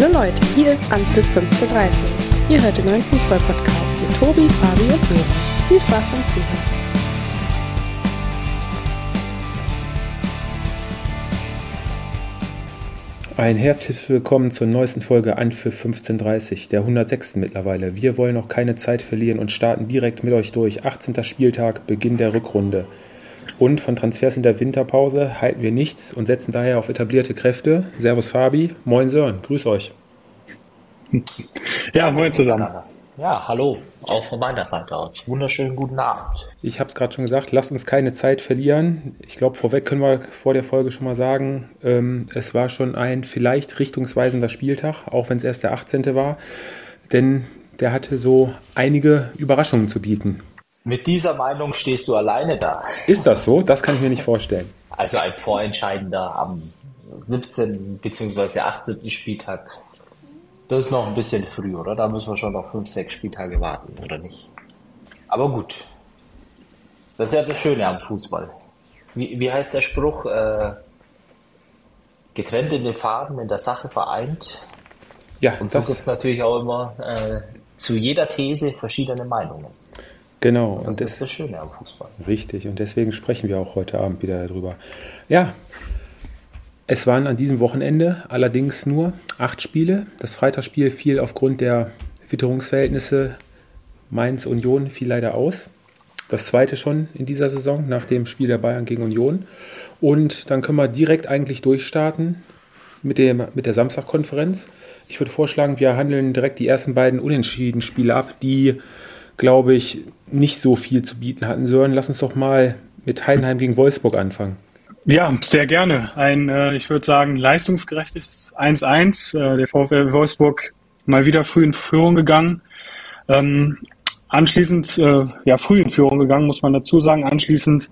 Hallo Leute, hier ist Anpfiff 1530. Ihr hört den neuen Fußball-Podcast mit Tobi, Fabi und Sören. Viel Spaß beim Zuhören. Ein herzliches Willkommen zur neuesten Folge Anpfiff 1530, der 106. mittlerweile. Wir wollen noch keine Zeit verlieren und starten direkt mit euch durch. 18. Spieltag, Beginn der Rückrunde. Und von Transfers in der Winterpause halten wir nichts und setzen daher auf etablierte Kräfte. Servus Fabi, moin Sören, grüß euch. Ja, moin zusammen. Ja, hallo, auch von meiner Seite aus. Wunderschönen guten Abend. Ich habe es gerade schon gesagt, lasst uns keine Zeit verlieren. Ich glaube, vorweg können wir vor der Folge schon mal sagen, ähm, es war schon ein vielleicht richtungsweisender Spieltag, auch wenn es erst der 18. war. Denn der hatte so einige Überraschungen zu bieten. Mit dieser Meinung stehst du alleine da. Ist das so? Das kann ich mir nicht vorstellen. Also ein Vorentscheidender am 17. bzw. 18. Spieltag. Das ist noch ein bisschen früh, oder? Da müssen wir schon noch 5, 6 Spieltage warten, oder nicht? Aber gut. Das ist ja das Schöne am Fußball. Wie, wie heißt der Spruch? Äh, getrennt in den Farben, in der Sache vereint. Ja, und so gibt es natürlich auch immer äh, zu jeder These verschiedene Meinungen. Genau. Und das und ist das Schöne am Fußball. Richtig. Und deswegen sprechen wir auch heute Abend wieder darüber. Ja, es waren an diesem Wochenende allerdings nur acht Spiele. Das Freitagsspiel fiel aufgrund der Witterungsverhältnisse Mainz Union fiel leider aus. Das zweite schon in dieser Saison nach dem Spiel der Bayern gegen Union. Und dann können wir direkt eigentlich durchstarten mit, dem, mit der Samstagkonferenz. Ich würde vorschlagen, wir handeln direkt die ersten beiden Unentschieden-Spiele ab, die glaube ich, nicht so viel zu bieten hatten. Sören, lass uns doch mal mit Heidenheim gegen Wolfsburg anfangen. Ja, sehr gerne. Ein, äh, ich würde sagen, leistungsgerechtes 1-1. Äh, der VfL Wolfsburg mal wieder früh in Führung gegangen. Ähm, anschließend, äh, ja, früh in Führung gegangen, muss man dazu sagen. Anschließend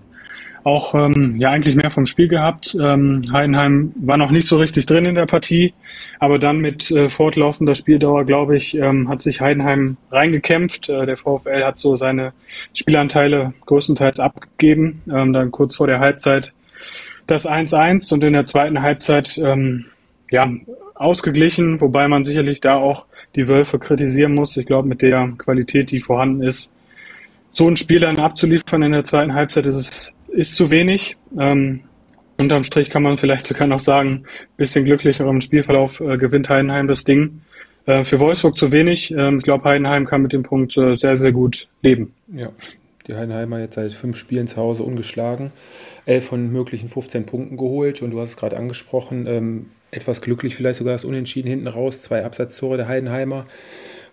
auch ähm, ja eigentlich mehr vom Spiel gehabt. Ähm, Heidenheim war noch nicht so richtig drin in der Partie, aber dann mit äh, fortlaufender Spieldauer, glaube ich, ähm, hat sich Heidenheim reingekämpft. Äh, der VfL hat so seine Spielanteile größtenteils abgegeben. Ähm, dann kurz vor der Halbzeit das 1-1 und in der zweiten Halbzeit ähm, ja ausgeglichen, wobei man sicherlich da auch die Wölfe kritisieren muss. Ich glaube, mit der Qualität, die vorhanden ist, so ein Spiel dann abzuliefern in der zweiten Halbzeit ist es ist zu wenig. Ähm, unterm Strich kann man vielleicht sogar noch sagen, bisschen glücklicher im Spielverlauf äh, gewinnt Heidenheim das Ding. Äh, für Wolfsburg zu wenig. Ähm, ich glaube, Heidenheim kann mit dem Punkt äh, sehr, sehr gut leben. Ja, die Heidenheimer jetzt seit fünf Spielen zu Hause ungeschlagen. Elf von möglichen 15 Punkten geholt und du hast es gerade angesprochen, ähm, etwas glücklich vielleicht sogar das Unentschieden hinten raus. Zwei Absatztore der Heidenheimer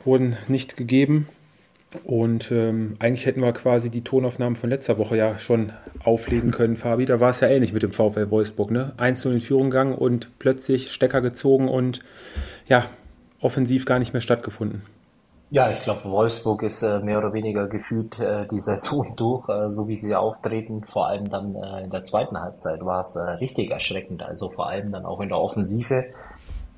wurden nicht gegeben. Und ähm, eigentlich hätten wir quasi die Tonaufnahmen von letzter Woche ja schon auflegen können, Fabi. Da war es ja ähnlich mit dem VfL Wolfsburg, ne? 1 in Führung gegangen und plötzlich Stecker gezogen und ja, offensiv gar nicht mehr stattgefunden. Ja, ich glaube, Wolfsburg ist äh, mehr oder weniger gefühlt äh, die Saison durch, äh, so wie sie auftreten. Vor allem dann äh, in der zweiten Halbzeit war es äh, richtig erschreckend. Also vor allem dann auch in der Offensive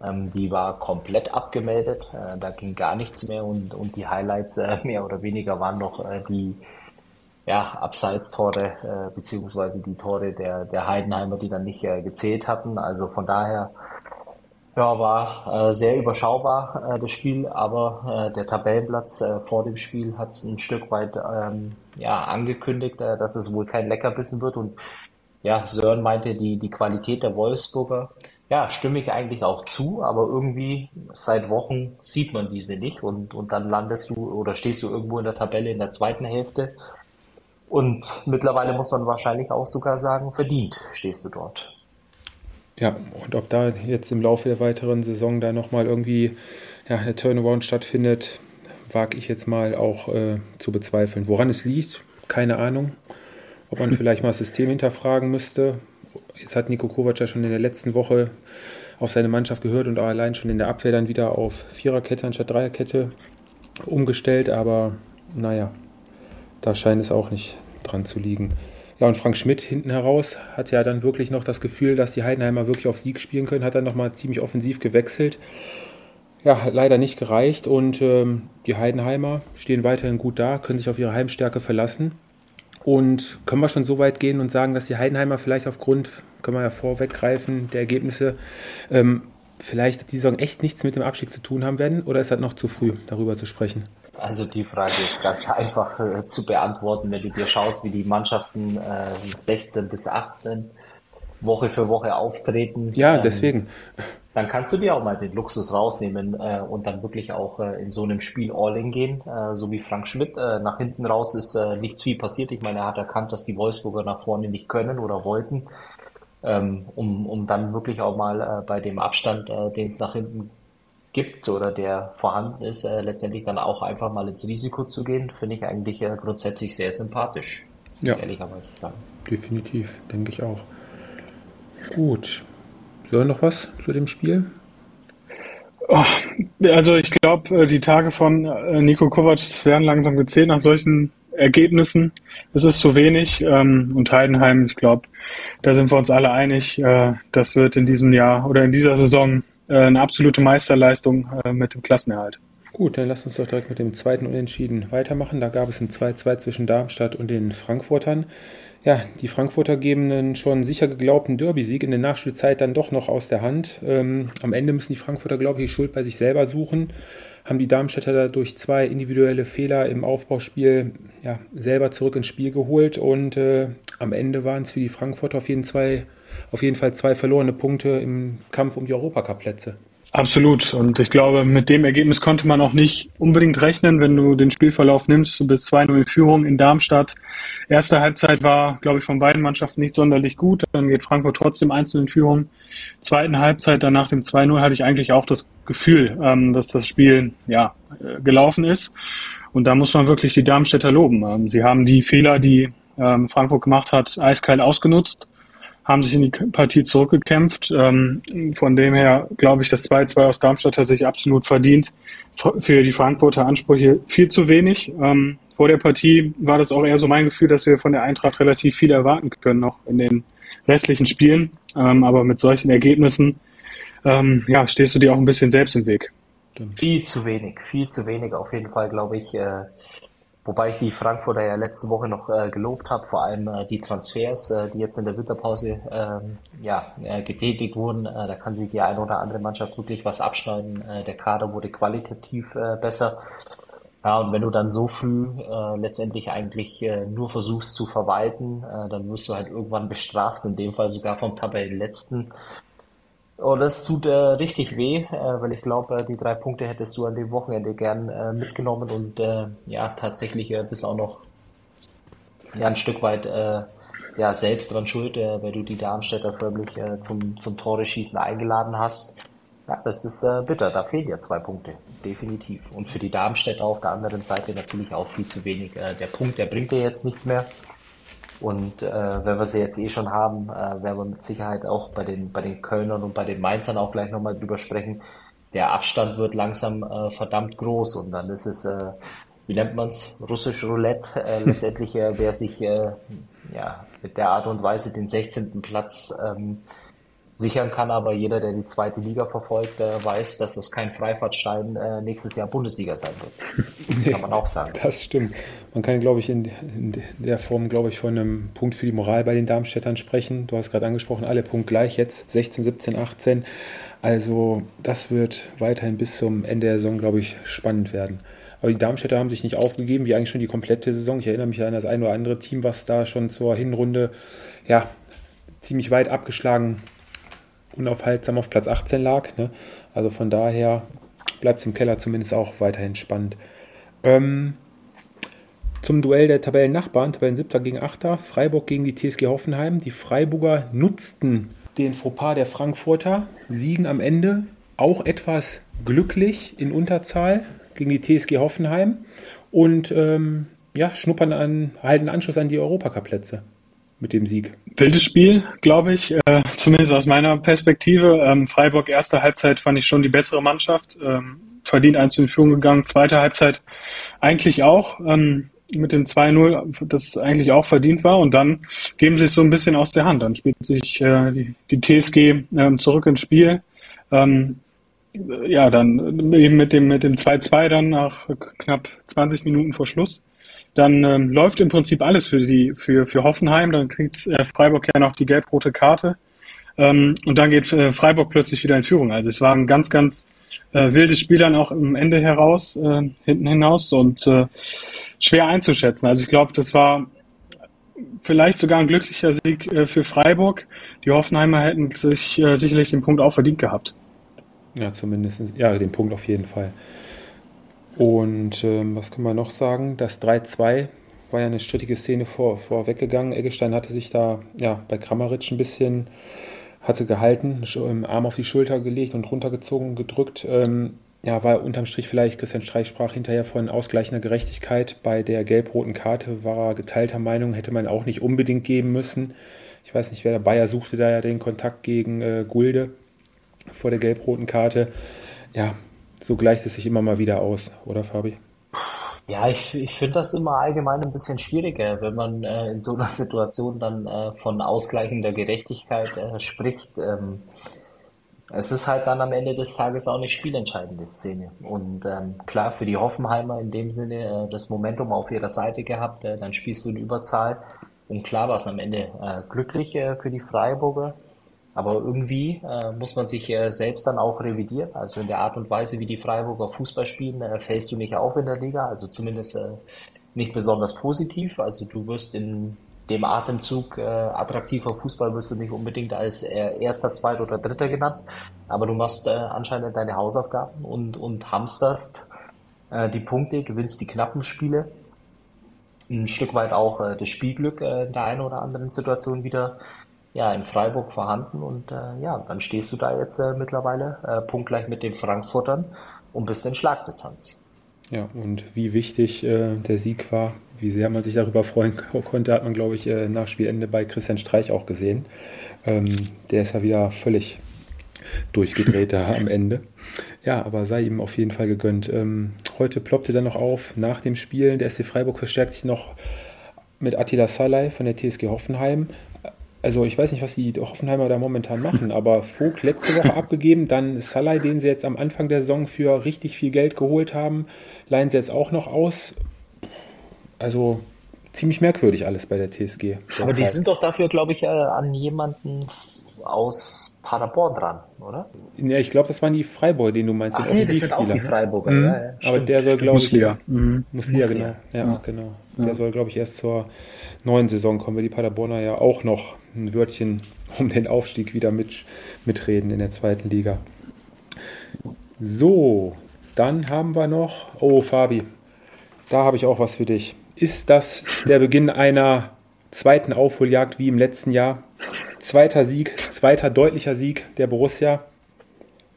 ähm, die war komplett abgemeldet. Äh, da ging gar nichts mehr und, und die Highlights äh, mehr oder weniger waren noch äh, die ja, Abseits-Tore äh, beziehungsweise die Tore der, der Heidenheimer, die dann nicht äh, gezählt hatten. Also von daher ja, war äh, sehr überschaubar äh, das Spiel, aber äh, der Tabellenplatz äh, vor dem Spiel hat es ein Stück weit ähm, ja, angekündigt, dass es wohl kein Leckerbissen wird. Und ja, Sören meinte, die, die Qualität der Wolfsburger ja, stimme ich eigentlich auch zu, aber irgendwie seit Wochen sieht man diese nicht und, und dann landest du oder stehst du irgendwo in der Tabelle in der zweiten Hälfte und mittlerweile muss man wahrscheinlich auch sogar sagen, verdient stehst du dort. Ja, und ob da jetzt im Laufe der weiteren Saison da nochmal irgendwie ja, der Turnaround stattfindet, wage ich jetzt mal auch äh, zu bezweifeln. Woran es liegt, keine Ahnung. Ob man vielleicht mal das System hinterfragen müsste, Jetzt hat Nico Kovac ja schon in der letzten Woche auf seine Mannschaft gehört und allein schon in der Abwehr dann wieder auf Viererkette anstatt Dreierkette umgestellt. Aber naja, da scheint es auch nicht dran zu liegen. Ja, und Frank Schmidt hinten heraus hat ja dann wirklich noch das Gefühl, dass die Heidenheimer wirklich auf Sieg spielen können, hat dann nochmal ziemlich offensiv gewechselt. Ja, leider nicht gereicht und ähm, die Heidenheimer stehen weiterhin gut da, können sich auf ihre Heimstärke verlassen. Und können wir schon so weit gehen und sagen, dass die Heidenheimer vielleicht aufgrund, können wir ja vorweggreifen, der Ergebnisse, ähm, vielleicht die Saison echt nichts mit dem Abstieg zu tun haben werden? Oder ist das noch zu früh, darüber zu sprechen? Also die Frage ist ganz einfach äh, zu beantworten, wenn du dir schaust, wie die Mannschaften äh, 16 bis 18 Woche für Woche auftreten. Ja, ähm, deswegen. Dann kannst du dir auch mal den Luxus rausnehmen äh, und dann wirklich auch äh, in so einem Spiel All-In gehen, äh, so wie Frank Schmidt. Äh, nach hinten raus ist äh, nichts viel passiert. Ich meine, er hat erkannt, dass die Wolfsburger nach vorne nicht können oder wollten, ähm, um, um dann wirklich auch mal äh, bei dem Abstand, äh, den es nach hinten gibt oder der vorhanden ist, äh, letztendlich dann auch einfach mal ins Risiko zu gehen, finde ich eigentlich äh, grundsätzlich sehr sympathisch, muss Ja. ich ehrlicherweise sagen. Definitiv, denke ich auch. Gut. Soll noch was zu dem Spiel? Oh, also ich glaube, die Tage von äh, Nico Kovac werden langsam gezählt nach solchen Ergebnissen. Es ist zu wenig. Ähm, und Heidenheim, ich glaube, da sind wir uns alle einig, äh, das wird in diesem Jahr oder in dieser Saison äh, eine absolute Meisterleistung äh, mit dem Klassenerhalt. Gut, dann lasst uns doch direkt mit dem zweiten Unentschieden weitermachen. Da gab es ein 2-2 zwischen Darmstadt und den Frankfurtern. Ja, die Frankfurter geben einen schon sicher geglaubten Derby-Sieg in der Nachspielzeit dann doch noch aus der Hand. Ähm, am Ende müssen die Frankfurter, glaube ich, die Schuld bei sich selber suchen. Haben die Darmstädter da durch zwei individuelle Fehler im Aufbauspiel ja, selber zurück ins Spiel geholt. Und äh, am Ende waren es für die Frankfurter auf jeden, zwei, auf jeden Fall zwei verlorene Punkte im Kampf um die Europacup-Plätze. Absolut. Und ich glaube, mit dem Ergebnis konnte man auch nicht unbedingt rechnen, wenn du den Spielverlauf nimmst. Du bist 2-0 in Führung in Darmstadt. Erste Halbzeit war, glaube ich, von beiden Mannschaften nicht sonderlich gut. Dann geht Frankfurt trotzdem einzeln in Führung. Zweiten Halbzeit, dann nach dem 2-0, hatte ich eigentlich auch das Gefühl, ähm, dass das Spiel ja äh, gelaufen ist. Und da muss man wirklich die Darmstädter loben. Ähm, sie haben die Fehler, die ähm, Frankfurt gemacht hat, eiskalt ausgenutzt haben sich in die Partie zurückgekämpft. Ähm, von dem her glaube ich, das 2-2 aus Darmstadt hat sich absolut verdient. Für die Frankfurter Ansprüche viel zu wenig. Ähm, vor der Partie war das auch eher so mein Gefühl, dass wir von der Eintracht relativ viel erwarten können noch in den restlichen Spielen. Ähm, aber mit solchen Ergebnissen ähm, ja, stehst du dir auch ein bisschen selbst im Weg. Viel zu wenig, viel zu wenig auf jeden Fall, glaube ich. Äh, Wobei ich die Frankfurter ja letzte Woche noch äh, gelobt habe, vor allem äh, die Transfers, äh, die jetzt in der Winterpause ähm, ja, äh, getätigt wurden. Äh, da kann sich die eine oder andere Mannschaft wirklich was abschneiden. Äh, der Kader wurde qualitativ äh, besser. Ja, und wenn du dann so früh äh, letztendlich eigentlich äh, nur versuchst zu verwalten, äh, dann wirst du halt irgendwann bestraft, in dem Fall sogar vom Tabellenletzten. Und das tut äh, richtig weh, äh, weil ich glaube, äh, die drei Punkte hättest du an dem Wochenende gern äh, mitgenommen und äh, ja, tatsächlich äh, bist auch noch ja, ein Stück weit ja, selbst dran schuld, weil du die Darmstädter förmlich zum, zum Tore-Schießen eingeladen hast. Ja, das ist bitter, da fehlen ja zwei Punkte, definitiv. Und für die Darmstädter auf der anderen Seite natürlich auch viel zu wenig. Der Punkt, der bringt dir jetzt nichts mehr. Und äh, wenn wir sie jetzt eh schon haben, äh, werden wir mit Sicherheit auch bei den, bei den Kölnern und bei den Mainzern auch gleich nochmal drüber sprechen. Der Abstand wird langsam äh, verdammt groß und dann ist es, äh, wie nennt man's, russisch Roulette, äh, letztendlich, äh, wer sich äh, ja, mit der Art und Weise den 16. Platz ähm, sichern kann, aber jeder, der die zweite Liga verfolgt, äh, weiß, dass das kein Freifahrtschein äh, nächstes Jahr Bundesliga sein wird. Kann man auch sagen. Das stimmt. Man kann, glaube ich, in, in der Form, glaube ich, von einem Punkt für die Moral bei den Darmstädtern sprechen. Du hast gerade angesprochen, alle Punkt gleich jetzt, 16, 17, 18. Also das wird weiterhin bis zum Ende der Saison, glaube ich, spannend werden. Aber die Darmstädter haben sich nicht aufgegeben, wie eigentlich schon die komplette Saison. Ich erinnere mich an das ein oder andere Team, was da schon zur Hinrunde ja, ziemlich weit abgeschlagen unaufhaltsam auf Platz 18 lag. Ne? Also von daher bleibt es im Keller zumindest auch weiterhin spannend. Ähm, zum Duell der Tabellennachbarn, Tabellen 7. gegen 8. Freiburg gegen die TSG Hoffenheim. Die Freiburger nutzten den Fauxpas der Frankfurter, siegen am Ende auch etwas glücklich in Unterzahl gegen die TSG Hoffenheim und ähm, ja, schnuppern an, halten Anschluss an die Europacup-Plätze mit dem Sieg. Wildes Spiel, glaube ich, äh, zumindest aus meiner Perspektive. Ähm, Freiburg erste Halbzeit fand ich schon die bessere Mannschaft, ähm, verdient eins in Führung gegangen. Zweite Halbzeit eigentlich auch ähm, mit dem 2-0, das eigentlich auch verdient war. Und dann geben sie es so ein bisschen aus der Hand. Dann spielt sich äh, die, die TSG ähm, zurück ins Spiel. Ähm, ja, dann eben mit dem mit dem 2-2 dann nach knapp 20 Minuten vor Schluss dann ähm, läuft im Prinzip alles für die für für Hoffenheim. Dann kriegt äh, Freiburg ja noch die gelb-rote Karte. Ähm, und dann geht äh, Freiburg plötzlich wieder in Führung. Also es war ein ganz, ganz äh, wildes Spiel dann auch im Ende heraus, äh, hinten hinaus und äh, schwer einzuschätzen. Also ich glaube, das war vielleicht sogar ein glücklicher Sieg äh, für Freiburg. Die Hoffenheimer hätten sich äh, sicherlich den Punkt auch verdient gehabt. Ja, zumindest, ja, den Punkt auf jeden Fall. Und ähm, was können wir noch sagen? Das 3-2 war ja eine strittige Szene vor, vorweggegangen. Eggestein hatte sich da ja, bei Kramaric ein bisschen hatte gehalten, Arm auf die Schulter gelegt und runtergezogen, gedrückt. Ähm, ja, war unterm Strich vielleicht, Christian Streich sprach hinterher von ausgleichender Gerechtigkeit. Bei der gelb-roten Karte war er geteilter Meinung, hätte man auch nicht unbedingt geben müssen. Ich weiß nicht, wer der Bayer suchte da ja den Kontakt gegen äh, Gulde vor der gelb-roten Karte. Ja, so gleicht es sich immer mal wieder aus, oder Fabi? Ja, ich, ich finde das immer allgemein ein bisschen schwieriger, wenn man äh, in so einer Situation dann äh, von ausgleichender Gerechtigkeit äh, spricht. Ähm, es ist halt dann am Ende des Tages auch eine spielentscheidende Szene. Und ähm, klar, für die Hoffenheimer in dem Sinne äh, das Momentum auf ihrer Seite gehabt, äh, dann spielst du in Überzahl. Und klar war es am Ende äh, glücklich für die Freiburger. Aber irgendwie äh, muss man sich äh, selbst dann auch revidieren. Also in der Art und Weise, wie die Freiburger Fußball spielen, äh, fällst du nicht auf in der Liga. Also zumindest äh, nicht besonders positiv. Also du wirst in dem Atemzug äh, attraktiver Fußball wirst du nicht unbedingt als äh, erster, zweiter oder dritter genannt, aber du machst äh, anscheinend deine Hausaufgaben und, und hamsterst äh, die Punkte, gewinnst die knappen Spiele, ein Stück weit auch äh, das Spielglück äh, in der einen oder anderen Situation wieder ja, in Freiburg vorhanden und äh, ja, dann stehst du da jetzt äh, mittlerweile äh, punktgleich mit den Frankfurtern und bist in Schlagdistanz. Ja, und wie wichtig äh, der Sieg war, wie sehr man sich darüber freuen konnte, hat man, glaube ich, äh, nach Spielende bei Christian Streich auch gesehen. Ähm, der ist ja wieder völlig durchgedreht da am Ende. Ja, aber sei ihm auf jeden Fall gegönnt. Ähm, heute ploppte dann noch auf, nach dem Spielen, der SC Freiburg verstärkt sich noch mit Attila Salai von der TSG Hoffenheim. Also ich weiß nicht, was die Hoffenheimer da momentan machen, aber Vogt letzte Woche abgegeben, dann Salai, den sie jetzt am Anfang der Saison für richtig viel Geld geholt haben, leihen sie jetzt auch noch aus. Also ziemlich merkwürdig alles bei der TSG. Aber die sind doch dafür, glaube ich, äh, an jemanden aus Paderborn dran, oder? Ja, ich glaube, das waren die Freiburger, den du meinst. Ach nee, das sind auch die ne? Freiburger. Mhm. Ja, ja, aber der soll, glaube ich, Muslia. Mhm. Muslia, genau. Ja, ja. genau. Der soll, glaube ich, erst zur neuen Saison kommen, weil die Paderborner ja auch noch ein Wörtchen um den Aufstieg wieder mit, mitreden in der zweiten Liga. So, dann haben wir noch, oh Fabi, da habe ich auch was für dich. Ist das der Beginn einer zweiten Aufholjagd wie im letzten Jahr? Zweiter Sieg, zweiter deutlicher Sieg der Borussia.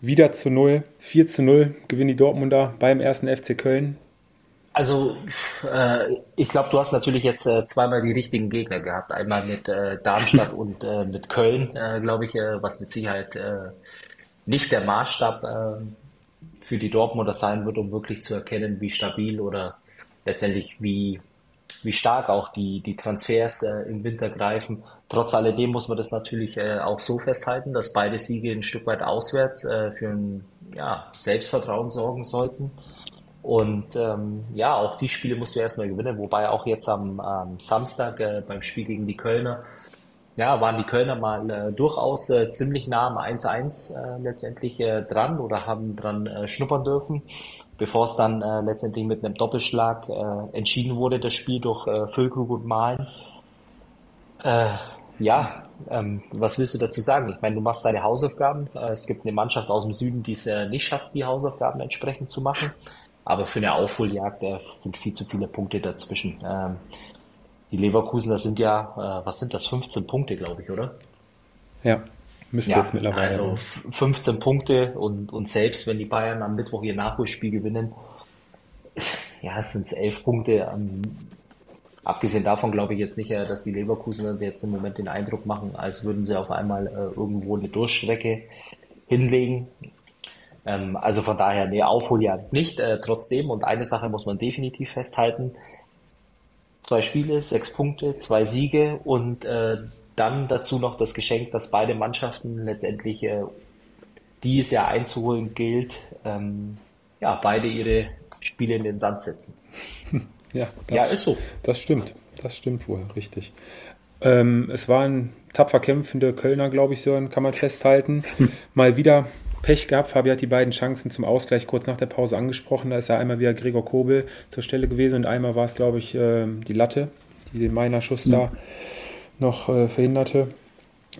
Wieder zu null, 4 zu 0 gewinnen die Dortmunder beim ersten FC Köln. Also, äh, ich glaube, du hast natürlich jetzt äh, zweimal die richtigen Gegner gehabt. Einmal mit äh, Darmstadt und äh, mit Köln, äh, glaube ich, äh, was mit Sicherheit nicht der Maßstab für die Dortmunder sein wird, um wirklich zu erkennen, wie stabil oder letztendlich wie, wie stark auch die, die Transfers im Winter greifen. Trotz alledem muss man das natürlich äh, auch so festhalten, dass beide Siege ein Stück weit auswärts äh, für ein ja, Selbstvertrauen sorgen sollten. Und ähm, ja, auch die Spiele musst du erstmal gewinnen, wobei auch jetzt am, am Samstag äh, beim Spiel gegen die Kölner, ja, waren die Kölner mal äh, durchaus äh, ziemlich nah am 1-1 äh, letztendlich dran oder haben dran schnuppern dürfen, bevor es dann letztendlich mit einem Doppelschlag entschieden wurde, das Spiel durch äh, Füllkrug und Malen. Ja, ähm, was willst du dazu sagen? Ich meine, du machst deine Hausaufgaben. Äh, es gibt eine Mannschaft aus dem Süden, die es äh, nicht schafft, die Hausaufgaben entsprechend zu machen. Aber für eine Aufholjagd äh, sind viel zu viele Punkte dazwischen. Ähm, die Leverkusen, das sind ja, äh, was sind das, 15 Punkte, glaube ich, oder? Ja, müsste ja, jetzt mittlerweile. Also 15 Punkte und, und selbst wenn die Bayern am Mittwoch ihr Nachholspiel gewinnen, ja, es sind 11 Punkte. Ähm, abgesehen davon glaube ich jetzt nicht, äh, dass die Leverkusen jetzt im Moment den Eindruck machen, als würden sie auf einmal äh, irgendwo eine Durchstrecke hinlegen. Ähm, also von daher, nee, Aufholjagd nicht. Äh, trotzdem, und eine Sache muss man definitiv festhalten, zwei Spiele, sechs Punkte, zwei Siege und dann dazu noch das Geschenk, dass beide Mannschaften letztendlich, die es ja einzuholen gilt, ähm, ja, beide ihre Spiele in den Sand setzen. Ja, das, ja, ist so. Das stimmt. Das stimmt wohl, richtig. Ähm, es waren tapfer kämpfende Kölner, glaube ich, so kann man festhalten. Hm. Mal wieder Pech gehabt. Fabi hat die beiden Chancen zum Ausgleich kurz nach der Pause angesprochen. Da ist ja einmal wieder Gregor Kobel zur Stelle gewesen und einmal war es, glaube ich, äh, die Latte, die den Meiner Schuss hm. da noch äh, verhinderte.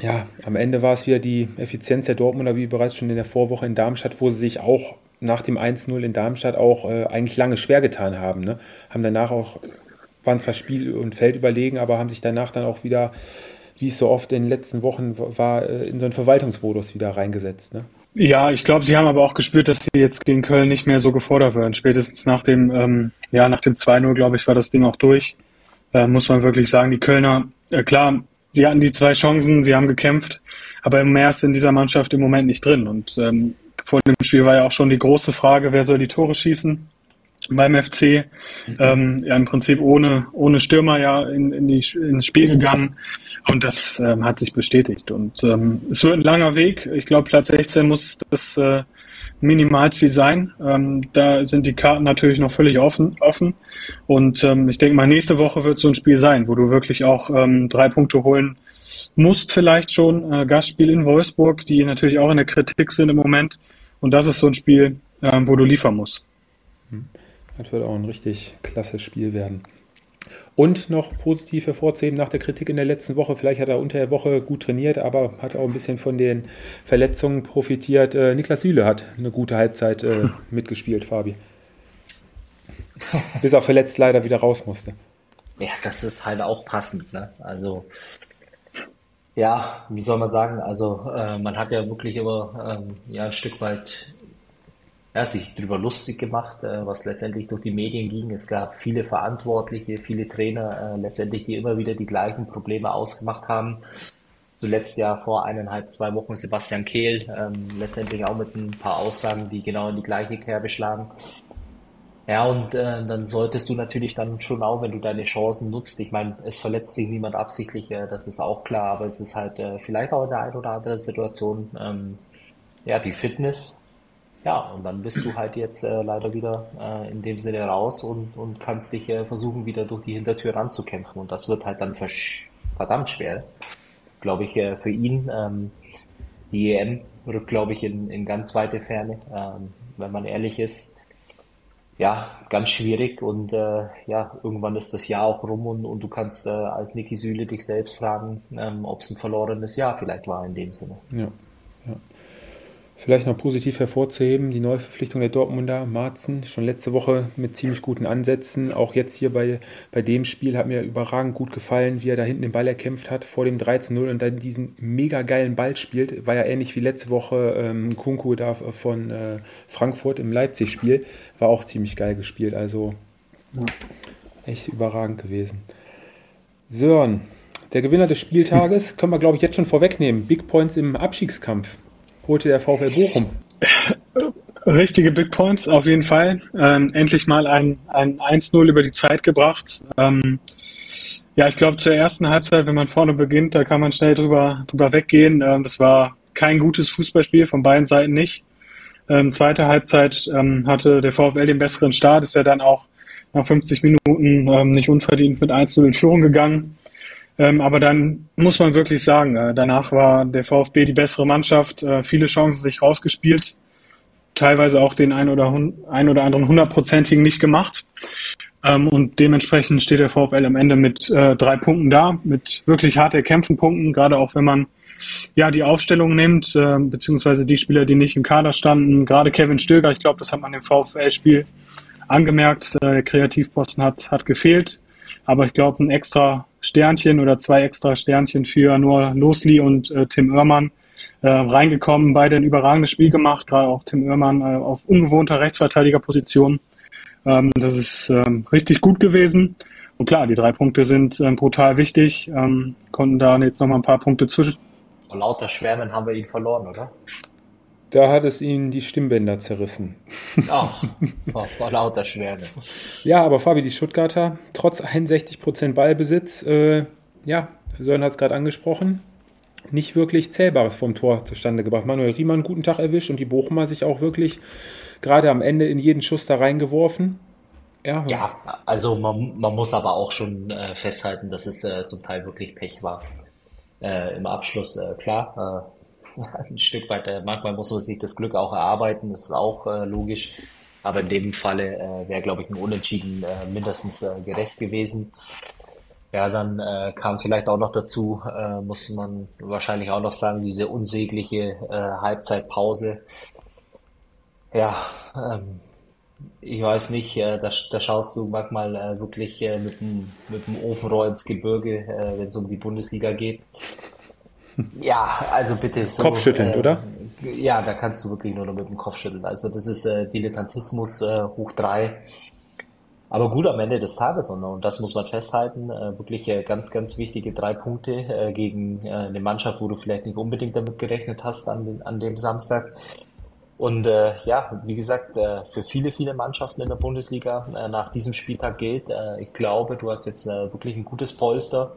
Ja, am Ende war es wieder die Effizienz der Dortmunder, wie bereits schon in der Vorwoche in Darmstadt, wo sie sich auch nach dem 1-0 in Darmstadt auch äh, eigentlich lange schwer getan haben. Ne? Haben danach auch, waren zwar Spiel und Feld überlegen, aber haben sich danach dann auch wieder, wie es so oft in den letzten Wochen war, äh, in so einen Verwaltungsmodus wieder reingesetzt. Ne? Ja, ich glaube, sie haben aber auch gespürt, dass sie jetzt gegen Köln nicht mehr so gefordert werden. Spätestens nach dem, ähm, ja, nach dem 2-0, glaube ich, war das Ding auch durch. Äh, muss man wirklich sagen, die Kölner, äh, klar, sie hatten die zwei Chancen, sie haben gekämpft, aber mehr ist in dieser Mannschaft im Moment nicht drin. Und ähm, vor dem Spiel war ja auch schon die große Frage, wer soll die Tore schießen beim FC. Ähm, ja, im Prinzip ohne, ohne Stürmer ja in, in die, ins Spiel gegangen. Und das ähm, hat sich bestätigt. Und ähm, es wird ein langer Weg. Ich glaube, Platz 16 muss das äh, Minimalziel sein. Ähm, da sind die Karten natürlich noch völlig offen. offen. Und ähm, ich denke mal, nächste Woche wird so ein Spiel sein, wo du wirklich auch ähm, drei Punkte holen musst vielleicht schon. Äh, Gastspiel in Wolfsburg, die natürlich auch in der Kritik sind im Moment. Und das ist so ein Spiel, ähm, wo du liefern musst. Hm. Das wird auch ein richtig klasse Spiel werden. Und noch positiv hervorzuheben nach der Kritik in der letzten Woche, vielleicht hat er unter der Woche gut trainiert, aber hat auch ein bisschen von den Verletzungen profitiert. Äh, Niklas Süle hat eine gute Halbzeit äh, mitgespielt, Fabi. Bis er verletzt leider wieder raus musste. Ja, das ist halt auch passend. Ne? Also, ja, wie soll man sagen? Also, äh, man hat ja wirklich immer ähm, ja, ein Stück weit ja, sich darüber lustig gemacht, äh, was letztendlich durch die Medien ging. Es gab viele Verantwortliche, viele Trainer, äh, letztendlich, die immer wieder die gleichen Probleme ausgemacht haben. Zuletzt ja vor eineinhalb, zwei Wochen Sebastian Kehl, ähm, letztendlich auch mit ein paar Aussagen, die genau in die gleiche Kerbe schlagen. Ja, und äh, dann solltest du natürlich dann schon auch, wenn du deine Chancen nutzt, ich meine, es verletzt sich niemand absichtlich, äh, das ist auch klar, aber es ist halt äh, vielleicht auch in der einen oder anderen Situation, ähm, ja, die Fitness ja, und dann bist du halt jetzt äh, leider wieder äh, in dem Sinne raus und, und kannst dich äh, versuchen, wieder durch die Hintertür ranzukämpfen. Und das wird halt dann verdammt schwer, glaube ich, äh, für ihn. Ähm, die EM rückt, glaube ich, in, in ganz weite Ferne. Ähm, wenn man ehrlich ist, ja, ganz schwierig. Und äh, ja, irgendwann ist das Jahr auch rum und, und du kannst äh, als Niki Süle dich selbst fragen, ähm, ob es ein verlorenes Jahr vielleicht war in dem Sinne. Ja. Vielleicht noch positiv hervorzuheben, die Neuverpflichtung der Dortmunder, Marzen, schon letzte Woche mit ziemlich guten Ansätzen. Auch jetzt hier bei, bei dem Spiel hat mir überragend gut gefallen, wie er da hinten den Ball erkämpft hat vor dem 13-0 und dann diesen mega geilen Ball spielt. War ja ähnlich wie letzte Woche ähm, Kunku da von äh, Frankfurt im Leipzig-Spiel. War auch ziemlich geil gespielt. Also echt überragend gewesen. Sören, der Gewinner des Spieltages können wir, glaube ich, jetzt schon vorwegnehmen. Big Points im Abstiegskampf holte der VfL Bochum. Richtige Big Points, auf jeden Fall. Ähm, endlich mal ein, ein 1-0 über die Zeit gebracht. Ähm, ja, ich glaube, zur ersten Halbzeit, wenn man vorne beginnt, da kann man schnell drüber, drüber weggehen. Ähm, das war kein gutes Fußballspiel, von beiden Seiten nicht. Ähm, zweite Halbzeit ähm, hatte der VfL den besseren Start, ist ja dann auch nach 50 Minuten ähm, nicht unverdient mit 1-0 in Führung gegangen. Ähm, aber dann muss man wirklich sagen, äh, danach war der VfB die bessere Mannschaft, äh, viele Chancen sich rausgespielt, teilweise auch den ein oder, ein oder anderen hundertprozentigen nicht gemacht. Ähm, und dementsprechend steht der VfL am Ende mit äh, drei Punkten da, mit wirklich hart erkämpften Punkten, gerade auch wenn man ja die Aufstellung nimmt, äh, beziehungsweise die Spieler, die nicht im Kader standen, gerade Kevin Stöger, ich glaube, das hat man im VfL-Spiel angemerkt, äh, der Kreativposten hat, hat gefehlt. Aber ich glaube, ein extra Sternchen oder zwei extra Sternchen für nur Losli und äh, Tim Oermann äh, reingekommen, beide ein überragendes Spiel gemacht, gerade auch Tim Oermann äh, auf ungewohnter Rechtsverteidigerposition. Ähm, das ist ähm, richtig gut gewesen. Und klar, die drei Punkte sind ähm, brutal wichtig, ähm, konnten da jetzt nochmal ein paar Punkte zwischen. Und lauter Schwärmen haben wir ihn verloren, oder? Da hat es ihnen die Stimmbänder zerrissen. Ach, vor, vor lauter Schwere. Ja, aber Fabi, die Stuttgarter, trotz 61% Ballbesitz, äh, ja, Sören hat es gerade angesprochen, nicht wirklich Zählbares vom Tor zustande gebracht. Manuel Riemann guten Tag erwischt und die Bochumer sich auch wirklich gerade am Ende in jeden Schuss da reingeworfen. Ja, ja also man, man muss aber auch schon äh, festhalten, dass es äh, zum Teil wirklich Pech war. Äh, Im Abschluss, äh, klar, äh, ein Stück weit, äh, manchmal muss man sich das Glück auch erarbeiten, das ist auch logisch. Aber in dem Falle wäre, glaube ich, ein Unentschieden mindestens gerecht gewesen. Ja, dann äh, kam vielleicht auch noch dazu, äh, muss man wahrscheinlich auch noch sagen, diese unsägliche äh, Halbzeitpause. Ja, ähm, ich weiß nicht, äh, da, da schaust du manchmal äh, wirklich äh, mit, dem, mit dem Ofenrohr ins Gebirge, äh, wenn es um die Bundesliga geht. Ja, also bitte. So, Kopfschüttelnd, äh, oder? Ja, da kannst du wirklich nur noch mit dem Kopf schütteln. Also das ist äh, Dilettantismus äh, hoch drei. Aber gut am Ende des Tages und, und das muss man festhalten, äh, wirklich äh, ganz, ganz wichtige drei Punkte äh, gegen eine Mannschaft, wo du vielleicht nicht unbedingt damit gerechnet hast an, den, an dem Samstag. Und äh, ja, wie gesagt, äh, für viele, viele Mannschaften in der Bundesliga äh, nach diesem Spieltag gilt, äh, ich glaube, du hast jetzt äh, wirklich ein gutes Polster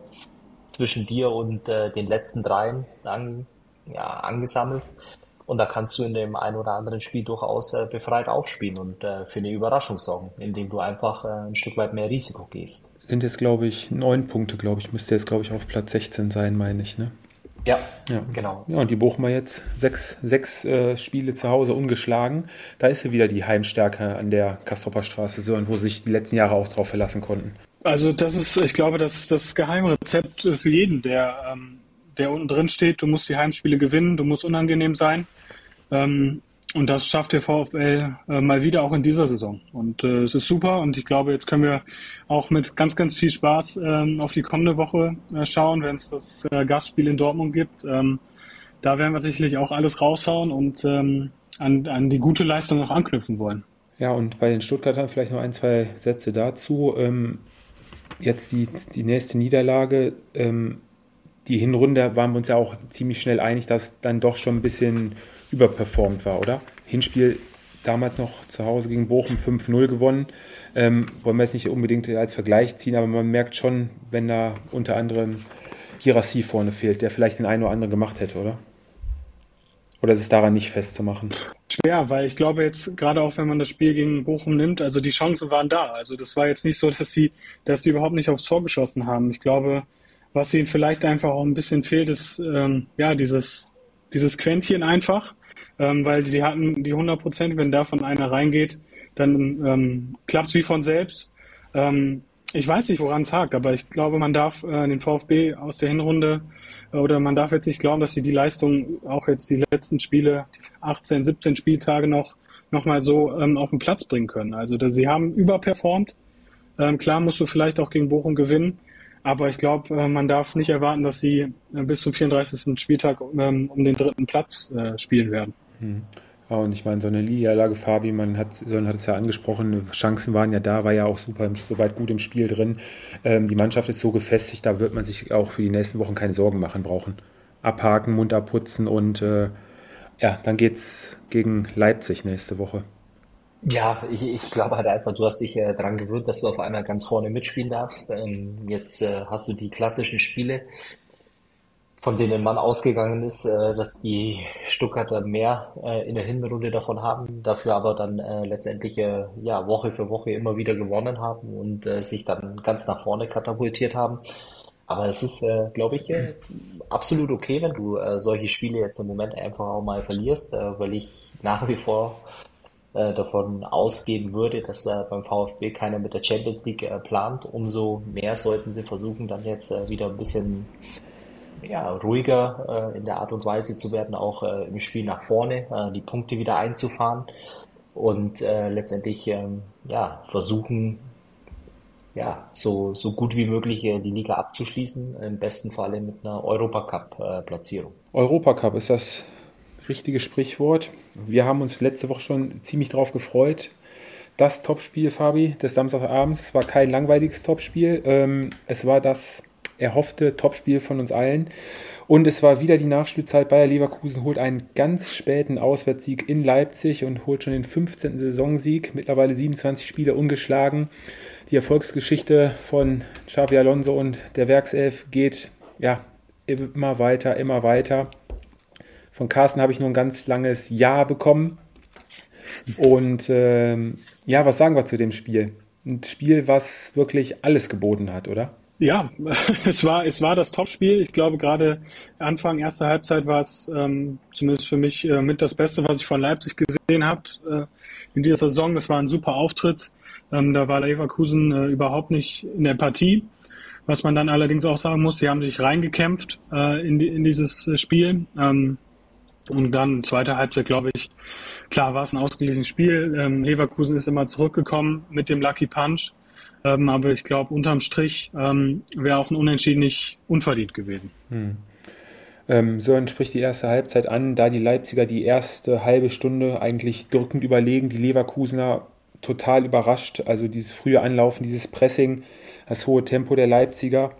zwischen dir und äh, den letzten dreien an, ja, angesammelt. Und da kannst du in dem einen oder anderen Spiel durchaus äh, befreit aufspielen und äh, für eine Überraschung sorgen, indem du einfach äh, ein Stück weit mehr Risiko gehst. Sind jetzt, glaube ich, neun Punkte, glaube ich, müsste jetzt, glaube ich, auf Platz 16 sein, meine ich, ne? Ja, ja, genau. Ja, und die Bochumer jetzt sechs, sechs äh, Spiele zu Hause ungeschlagen. Da ist ja wieder die Heimstärke an der Kastropper Straße, so, wo sich die letzten Jahre auch drauf verlassen konnten. Also das ist, ich glaube, das das Geheimrezept für jeden, der, ähm, der unten drin steht. Du musst die Heimspiele gewinnen, du musst unangenehm sein. Ähm, und das schafft der VfL äh, mal wieder auch in dieser Saison. Und äh, es ist super und ich glaube, jetzt können wir auch mit ganz, ganz viel Spaß ähm, auf die kommende Woche äh, schauen, wenn es das äh, Gastspiel in Dortmund gibt. Ähm, da werden wir sicherlich auch alles raushauen und ähm, an, an die gute Leistung auch anknüpfen wollen. Ja, und bei den Stuttgartern vielleicht noch ein, zwei Sätze dazu. Ähm, jetzt die, die nächste Niederlage. Ähm, die Hinrunde waren wir uns ja auch ziemlich schnell einig, dass dann doch schon ein bisschen überperformt war, oder? Hinspiel damals noch zu Hause gegen Bochum 5-0 gewonnen. Ähm, wollen wir jetzt nicht unbedingt als Vergleich ziehen, aber man merkt schon, wenn da unter anderem Girassi vorne fehlt, der vielleicht den einen oder anderen gemacht hätte, oder? Oder ist es daran nicht festzumachen? Schwer, weil ich glaube jetzt, gerade auch wenn man das Spiel gegen Bochum nimmt, also die Chancen waren da. Also das war jetzt nicht so, dass sie, dass sie überhaupt nicht aufs Tor geschossen haben. Ich glaube, was ihnen vielleicht einfach auch ein bisschen fehlt, ist ähm, ja dieses, dieses Quäntchen einfach ähm, weil sie hatten die 100 Prozent, wenn davon einer reingeht, dann ähm, klappt es wie von selbst. Ähm, ich weiß nicht, woran es hakt, aber ich glaube, man darf äh, den VfB aus der Hinrunde oder man darf jetzt nicht glauben, dass sie die Leistung auch jetzt die letzten Spiele, 18, 17 Spieltage noch noch mal so ähm, auf den Platz bringen können. Also dass sie haben überperformt. Ähm, klar musst du vielleicht auch gegen Bochum gewinnen, aber ich glaube, äh, man darf nicht erwarten, dass sie äh, bis zum 34. Spieltag ähm, um den dritten Platz äh, spielen werden. Hm. Und ich meine, so eine Niederlage, Fabi, man hat, Sören hat es ja angesprochen, Chancen waren ja da, war ja auch super, soweit gut im Spiel drin. Ähm, die Mannschaft ist so gefestigt, da wird man sich auch für die nächsten Wochen keine Sorgen machen brauchen. Abhaken, Mund abputzen und äh, ja, dann geht's gegen Leipzig nächste Woche. Ja, ich, ich glaube halt einfach, du hast dich äh, daran gewöhnt, dass du auf einmal ganz vorne mitspielen darfst. Ähm, jetzt äh, hast du die klassischen Spiele, von denen man ausgegangen ist, äh, dass die Stuttgarter mehr äh, in der Hinrunde davon haben, dafür aber dann äh, letztendlich ja Woche für Woche immer wieder gewonnen haben und sich dann ganz nach vorne katapultiert haben. Aber es ist, glaube ich, absolut okay, wenn du solche Spiele jetzt im Moment einfach auch mal verlierst, weil ich nach wie vor davon ausgehen würde, dass beim VfB keiner mit der Champions League plant. Umso mehr sollten sie versuchen, dann jetzt wieder ein bisschen ja, ruhiger äh, in der Art und Weise zu werden, auch äh, im Spiel nach vorne, äh, die Punkte wieder einzufahren und äh, letztendlich ähm, ja, versuchen, ja, so, so gut wie möglich äh, die Liga abzuschließen, im besten Falle mit einer Europacup-Platzierung. Europacup ist das richtige Sprichwort. Wir haben uns letzte Woche schon ziemlich darauf gefreut. Das Topspiel, Fabi, des Samstagabends. Es war kein langweiliges Topspiel. Ähm, es war das erhoffte Topspiel von uns allen. Und es war wieder die Nachspielzeit. Bayer Leverkusen holt einen ganz späten Auswärtssieg in Leipzig und holt schon den 15. Saisonsieg. Mittlerweile 27 Spiele ungeschlagen. Die Erfolgsgeschichte von Xavi Alonso und der Werkself geht ja immer weiter, immer weiter. Von Carsten habe ich nur ein ganz langes Ja bekommen. Und ähm, ja, was sagen wir zu dem Spiel? ein Spiel, was wirklich alles geboten hat, oder? Ja, es war, es war das Topspiel. Ich glaube, gerade Anfang erster Halbzeit war es ähm, zumindest für mich äh, mit das Beste, was ich von Leipzig gesehen habe äh, in dieser Saison. Das war ein super Auftritt. Ähm, da war Leverkusen äh, überhaupt nicht in der Partie. Was man dann allerdings auch sagen muss, sie haben sich reingekämpft äh, in, die, in dieses Spiel. Ähm, und dann zweite Halbzeit, glaube ich, klar war es ein ausgeglichenes Spiel. Ähm, Leverkusen ist immer zurückgekommen mit dem Lucky Punch. Ähm, aber ich glaube, unterm Strich ähm, wäre auch ein Unentschieden nicht unverdient gewesen. Hm. Ähm, so entspricht die erste Halbzeit an, da die Leipziger die erste halbe Stunde eigentlich drückend überlegen, die Leverkusener total überrascht. Also dieses frühe Anlaufen, dieses Pressing, das hohe Tempo der Leipziger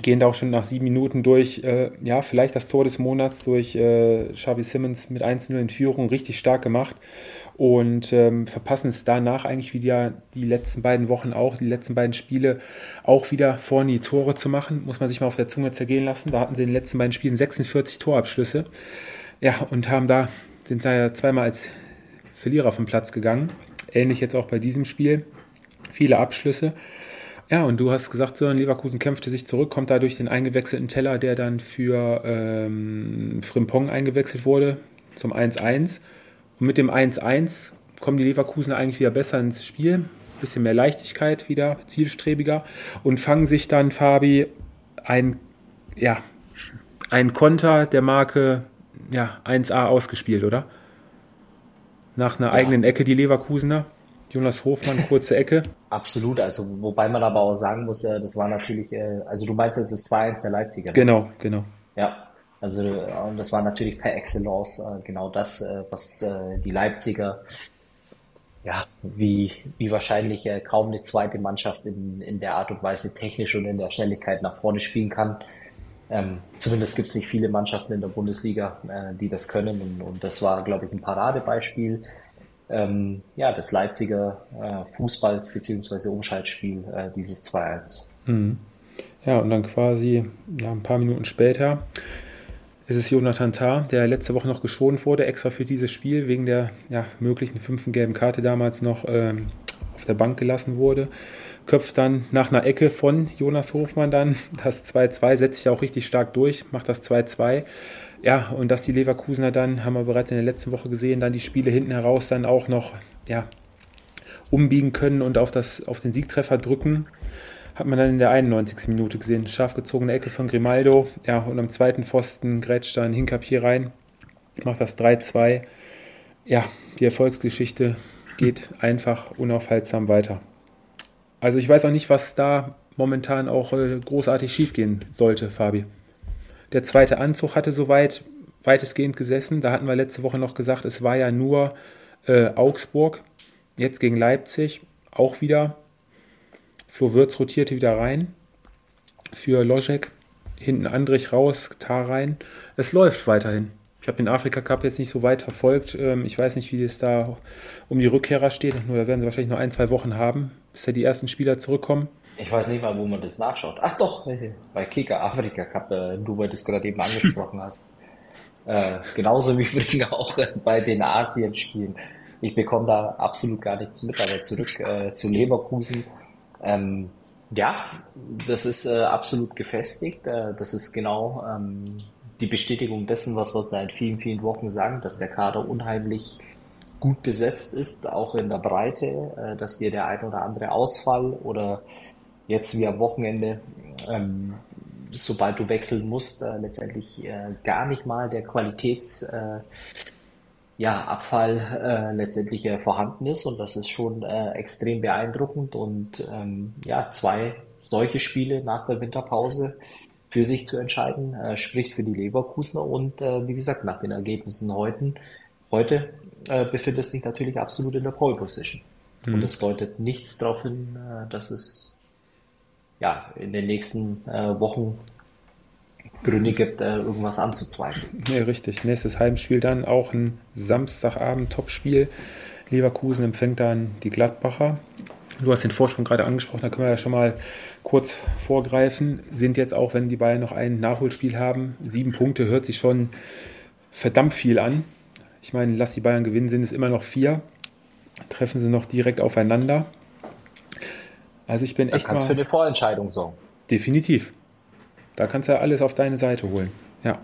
gehen da auch schon nach sieben Minuten durch, äh, ja, vielleicht das Tor des Monats durch äh, Xavi Simmons mit 1-0 in Führung richtig stark gemacht und ähm, verpassen es danach eigentlich wieder die letzten beiden Wochen auch, die letzten beiden Spiele auch wieder vorne die Tore zu machen. Muss man sich mal auf der Zunge zergehen lassen. Da hatten sie in den letzten beiden Spielen 46 Torabschlüsse. Ja, und haben da, sind da ja zweimal als Verlierer vom Platz gegangen. Ähnlich jetzt auch bei diesem Spiel. Viele Abschlüsse. Ja, und du hast gesagt, Sören Leverkusen kämpfte sich zurück, kommt da durch den eingewechselten Teller, der dann für ähm, Frimpong eingewechselt wurde, zum 1-1. Und mit dem 1-1 kommen die Leverkusen eigentlich wieder besser ins Spiel. Bisschen mehr Leichtigkeit wieder, zielstrebiger. Und fangen sich dann, Fabi, ein, ja, ein Konter der Marke ja, 1A ausgespielt, oder? Nach einer ja. eigenen Ecke, die Leverkusener. Jonas Hofmann, kurze Ecke. Absolut, also wobei man aber auch sagen muss, äh, das war natürlich, äh, also du meinst jetzt das 2-1 der Leipziger. Ne? Genau, genau. Ja, also und das war natürlich per Excellence äh, genau das, äh, was äh, die Leipziger ja, wie, wie wahrscheinlich äh, kaum eine zweite Mannschaft in, in der Art und Weise technisch und in der Schnelligkeit nach vorne spielen kann. Ähm, zumindest gibt es nicht viele Mannschaften in der Bundesliga, äh, die das können. Und, und das war, glaube ich, ein Paradebeispiel ähm, ja, des Leipziger äh, Fußballs bzw. Umschaltspiel, äh, dieses 2-1. Mhm. Ja, und dann quasi ja, ein paar Minuten später ist es Jonathan Tah, der letzte Woche noch geschont wurde, extra für dieses Spiel, wegen der ja, möglichen fünften gelben Karte damals noch ähm, auf der Bank gelassen wurde. Köpft dann nach einer Ecke von Jonas Hofmann dann das 2-2, setzt sich auch richtig stark durch, macht das 2-2. Ja, und dass die Leverkusener dann, haben wir bereits in der letzten Woche gesehen, dann die Spiele hinten heraus dann auch noch ja, umbiegen können und auf, das, auf den Siegtreffer drücken hat man dann in der 91. Minute gesehen. Scharf gezogene Ecke von Grimaldo. Ja, und am zweiten Pfosten grätscht dann Hinkapier rein. Macht das 3-2. Ja, die Erfolgsgeschichte geht einfach unaufhaltsam weiter. Also ich weiß auch nicht, was da momentan auch äh, großartig schiefgehen sollte, Fabi. Der zweite Anzug hatte soweit weitestgehend gesessen. Da hatten wir letzte Woche noch gesagt, es war ja nur äh, Augsburg. Jetzt gegen Leipzig auch wieder Flo Würz rotierte wieder rein für Loschek. Hinten Andrich raus, Tar rein. Es läuft weiterhin. Ich habe den Afrika Cup jetzt nicht so weit verfolgt. Ähm, ich weiß nicht, wie es da um die Rückkehrer steht. Nur da werden sie wahrscheinlich nur ein, zwei Wochen haben, bis da die ersten Spieler zurückkommen. Ich weiß nicht mal, wo man das nachschaut. Ach doch, bei Kicker Afrika Cup, äh, du, weil du es gerade eben angesprochen hast. Äh, genauso wie übrigens auch bei den Asien-Spielen. Ich bekomme da absolut gar nichts mit, aber zurück äh, zu Leverkusen. Ähm, ja, das ist äh, absolut gefestigt. Äh, das ist genau ähm, die Bestätigung dessen, was wir seit vielen, vielen Wochen sagen, dass der Kader unheimlich gut besetzt ist, auch in der Breite, äh, dass dir der ein oder andere Ausfall oder jetzt wie am Wochenende, ähm, sobald du wechseln musst, äh, letztendlich äh, gar nicht mal der Qualitäts äh, ja, Abfall äh, letztendlich äh, vorhanden ist und das ist schon äh, extrem beeindruckend und ähm, ja, zwei solche Spiele nach der Winterpause für sich zu entscheiden, äh, spricht für die Leverkusener und äh, wie gesagt, nach den Ergebnissen heute, heute äh, befindet es sich natürlich absolut in der Pole Position. Mhm. Und es deutet nichts darauf hin, äh, dass es ja in den nächsten äh, Wochen Gründe gibt, äh, irgendwas anzuzweifeln. Nee, richtig. Nächstes Heimspiel dann auch ein Samstagabend-Topspiel. Leverkusen empfängt dann die Gladbacher. Du hast den Vorsprung gerade angesprochen, da können wir ja schon mal kurz vorgreifen. Sind jetzt auch, wenn die Bayern noch ein Nachholspiel haben, sieben Punkte, hört sich schon verdammt viel an. Ich meine, lass die Bayern gewinnen, sind es immer noch vier. Treffen sie noch direkt aufeinander. Also ich bin Da echt kannst du für mal eine Vorentscheidung sorgen. definitiv. Da kannst du ja alles auf deine Seite holen. Ja.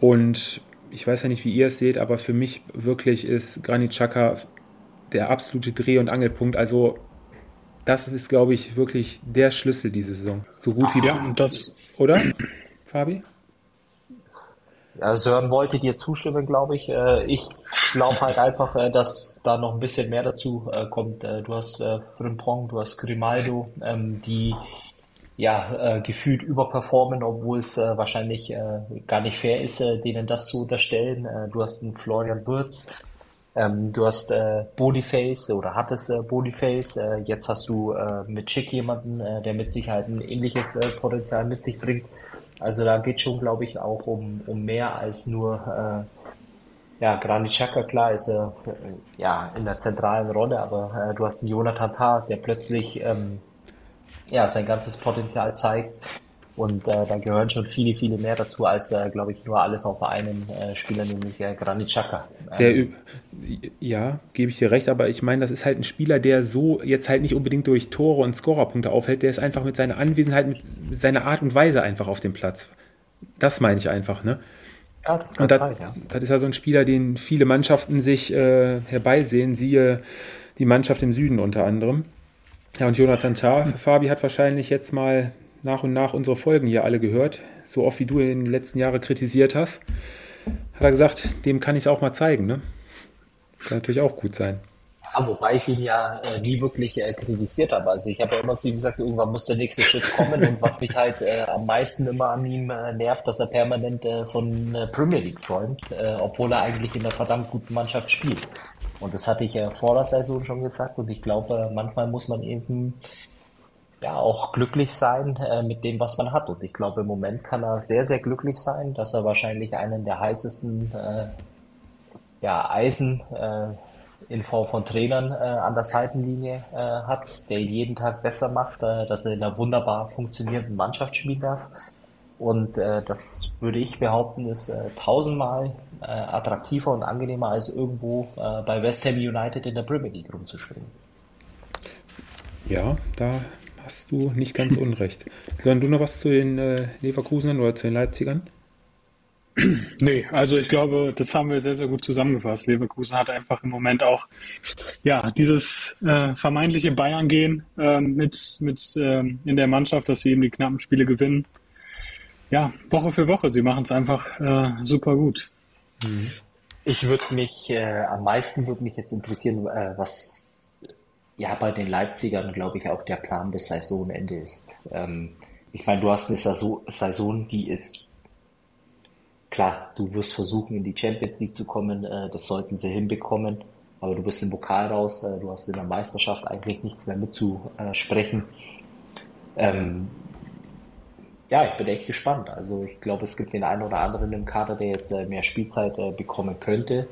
Und ich weiß ja nicht, wie ihr es seht, aber für mich wirklich ist Granit Xhaka der absolute Dreh- und Angelpunkt. Also das ist, glaube ich, wirklich der Schlüssel diese Saison. So gut wie, Ja, und das, oder? Fabi? Ja, Sören wollte dir zustimmen, glaube ich. Äh, Ich glaube halt einfach, äh, dass da noch ein bisschen mehr dazu äh, kommt. Du hast Frimpong, du hast Grimaldo, ähm, die ja äh, gefühlt überperformen, obwohl es äh, wahrscheinlich äh, gar nicht fair ist, äh, denen das zu unterstellen. Äh, Du hast einen Florian Wirtz, ähm, du hast äh, Boniface oder hattest äh, Boniface. Äh, jetzt hast du äh, mit Schick jemanden, äh, der mit Sicherheit ein ähnliches äh, Potenzial mit sich bringt. Also da geht schon, glaube ich, auch um, um mehr als nur äh, ja, Granit Xhaka, klar, ist äh, ja in der zentralen Rolle, aber äh, du hast einen Jonathan Tah, der plötzlich ähm, ja, sein ganzes Potenzial zeigt. Und äh, da gehören schon viele, viele mehr dazu, als, äh, glaube ich, nur alles auf einen äh, Spieler, nämlich äh, Granit Xhaka. Ähm, ja, gebe ich dir recht, aber ich meine, das ist halt ein Spieler, der so jetzt halt nicht unbedingt durch Tore und Scorerpunkte aufhält, der ist einfach mit seiner Anwesenheit, mit seiner Art und Weise einfach auf dem Platz. Das meine ich einfach, ne? ja, das kann Und das, sein, ja. das ist ja so ein Spieler, den viele Mannschaften sich äh, herbeisehen, siehe die Mannschaft im Süden unter anderem. Ja, und Jonathan Tah, Fabi hat wahrscheinlich jetzt mal nach und nach unsere Folgen hier alle gehört, so oft wie du in den letzten Jahren kritisiert hast. Hat er gesagt, dem kann ich es auch mal zeigen, ne? Kann natürlich auch gut sein. Ja, wobei ich ihn ja äh, nie wirklich äh, kritisiert habe. Also ich habe ja immer zu ihm gesagt, irgendwann muss der nächste Schritt kommen. Und was mich halt äh, am meisten immer an ihm äh, nervt, dass er permanent äh, von äh, Premier League träumt, obwohl er eigentlich in einer verdammt guten Mannschaft spielt. Und das hatte ich äh, vor der Saison schon gesagt. Und ich glaube, manchmal muss man eben ja auch glücklich sein äh, mit dem, was man hat. Und ich glaube, im Moment kann er sehr, sehr glücklich sein, dass er wahrscheinlich einen der heißesten äh, ja, Eisen äh, in Form von Trainern äh, an der Seitenlinie äh, hat, der ihn jeden Tag besser macht, äh, dass er in einer wunderbar funktionierenden Mannschaft spielen darf. Und das würde ich behaupten, ist tausendmal äh, attraktiver und angenehmer als irgendwo äh, bei West Ham United in der Premier League rumzuspringen. Ja, da hast du nicht ganz unrecht. Sollen du noch was zu den äh, Leverkusenern oder zu den Leipzigern? nee, also ich glaube, das haben wir sehr, sehr gut zusammengefasst. Leverkusen hat einfach im Moment auch ja dieses äh, vermeintliche Bayern-Gehen ähm, mit, mit ähm, in der Mannschaft, dass sie eben die knappen Spiele gewinnen. Ja, Woche für Woche, sie machen es einfach äh, super gut. Ich würde mich, äh, am meisten würde mich jetzt interessieren, äh, was ja bei den Leipzigern, glaube ich, auch der Plan bis Saisonende ist. Ähm, ich meine, du hast eine Saison, Saison, die ist klar, du wirst versuchen, in die Champions League zu kommen, äh, das sollten sie hinbekommen, aber du bist im Pokal raus, äh, du hast in der Meisterschaft eigentlich nichts mehr mitzusprechen. Ähm, ja, ich bin echt gespannt. Also ich glaube, es gibt den einen oder anderen im Kader, der jetzt äh, mehr Spielzeit äh, bekommen könnte.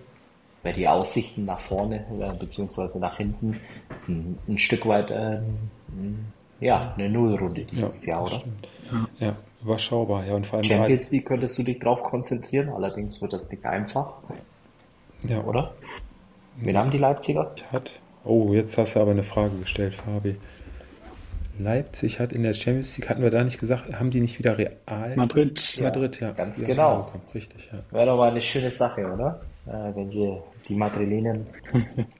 Weil die Aussichten nach vorne äh, beziehungsweise nach hinten ein, ein Stück weit ähm, ja, eine Nullrunde dieses Jahr, oder? Ja, überschaubar. Ja, und vor allem Champions League könntest du dich drauf konzentrieren, allerdings wird das nicht einfach, ja, oder? Wen haben die Leipziger? hat. Oh, jetzt hast du aber eine Frage gestellt, Fabi. Leipzig hat in der Champions League, hatten wir da nicht gesagt, haben die nicht wieder Real Madrid, Madrid, ja. ganz Ja, genau. bekommen. Richtig, ja. Wäre doch mal eine schöne Sache, oder? Äh, wenn sie die Madrilenen,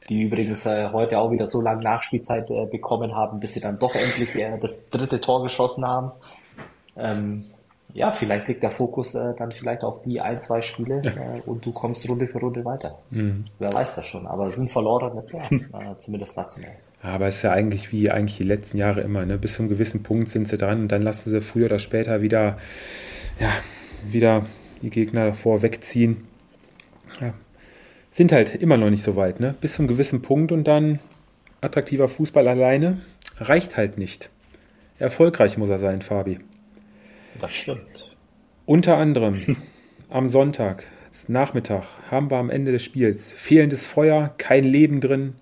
die übrigens äh, heute auch wieder so lange Nachspielzeit äh, bekommen haben, bis sie dann doch endlich äh, das dritte Tor geschossen haben. Ähm, ja, vielleicht liegt der Fokus äh, dann vielleicht auf die ein, zwei Spiele äh, und du kommst Runde für Runde weiter. Wer weiß das schon, aber es sind verlorenes Jahr, äh, zumindest national. Aber es ist ja eigentlich wie eigentlich die letzten Jahre immer. Ne? Bis zu einem gewissen Punkt sind sie dran und dann lassen sie früher oder später wieder, ja, wieder die Gegner davor wegziehen. Ja. Sind halt immer noch nicht so weit. Ne? Bis zu einem gewissen Punkt und dann attraktiver Fußball alleine reicht halt nicht. Erfolgreich muss er sein, Fabi. Das stimmt. Unter anderem am Sonntag, Nachmittag, haben wir am Ende des Spiels fehlendes Feuer, kein Leben drin.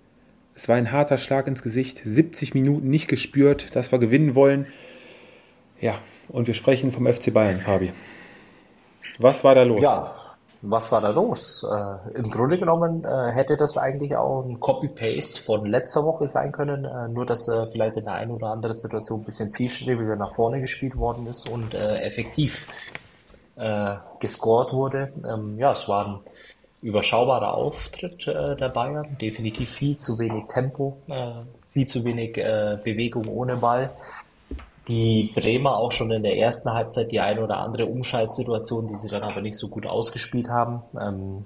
Es war ein harter Schlag ins Gesicht, 70 Minuten nicht gespürt, dass wir gewinnen wollen. Ja, und wir sprechen vom FC Bayern, Fabi. Was war da los? Ja, was war da los? Äh, Im Grunde genommen äh, hätte das eigentlich auch ein Copy-Paste von letzter Woche sein können, äh, nur dass äh, vielleicht in der einen oder anderen Situation ein bisschen zielstrebiger nach vorne gespielt worden ist und äh, effektiv äh, gescored wurde. Ähm, ja, es war ein überschaubarer Auftritt der Bayern, definitiv viel zu wenig Tempo, viel zu wenig Bewegung ohne Ball. Die Bremer auch schon in der ersten Halbzeit die eine oder andere Umschaltsituation, die sie dann aber nicht so gut ausgespielt haben. Ähm,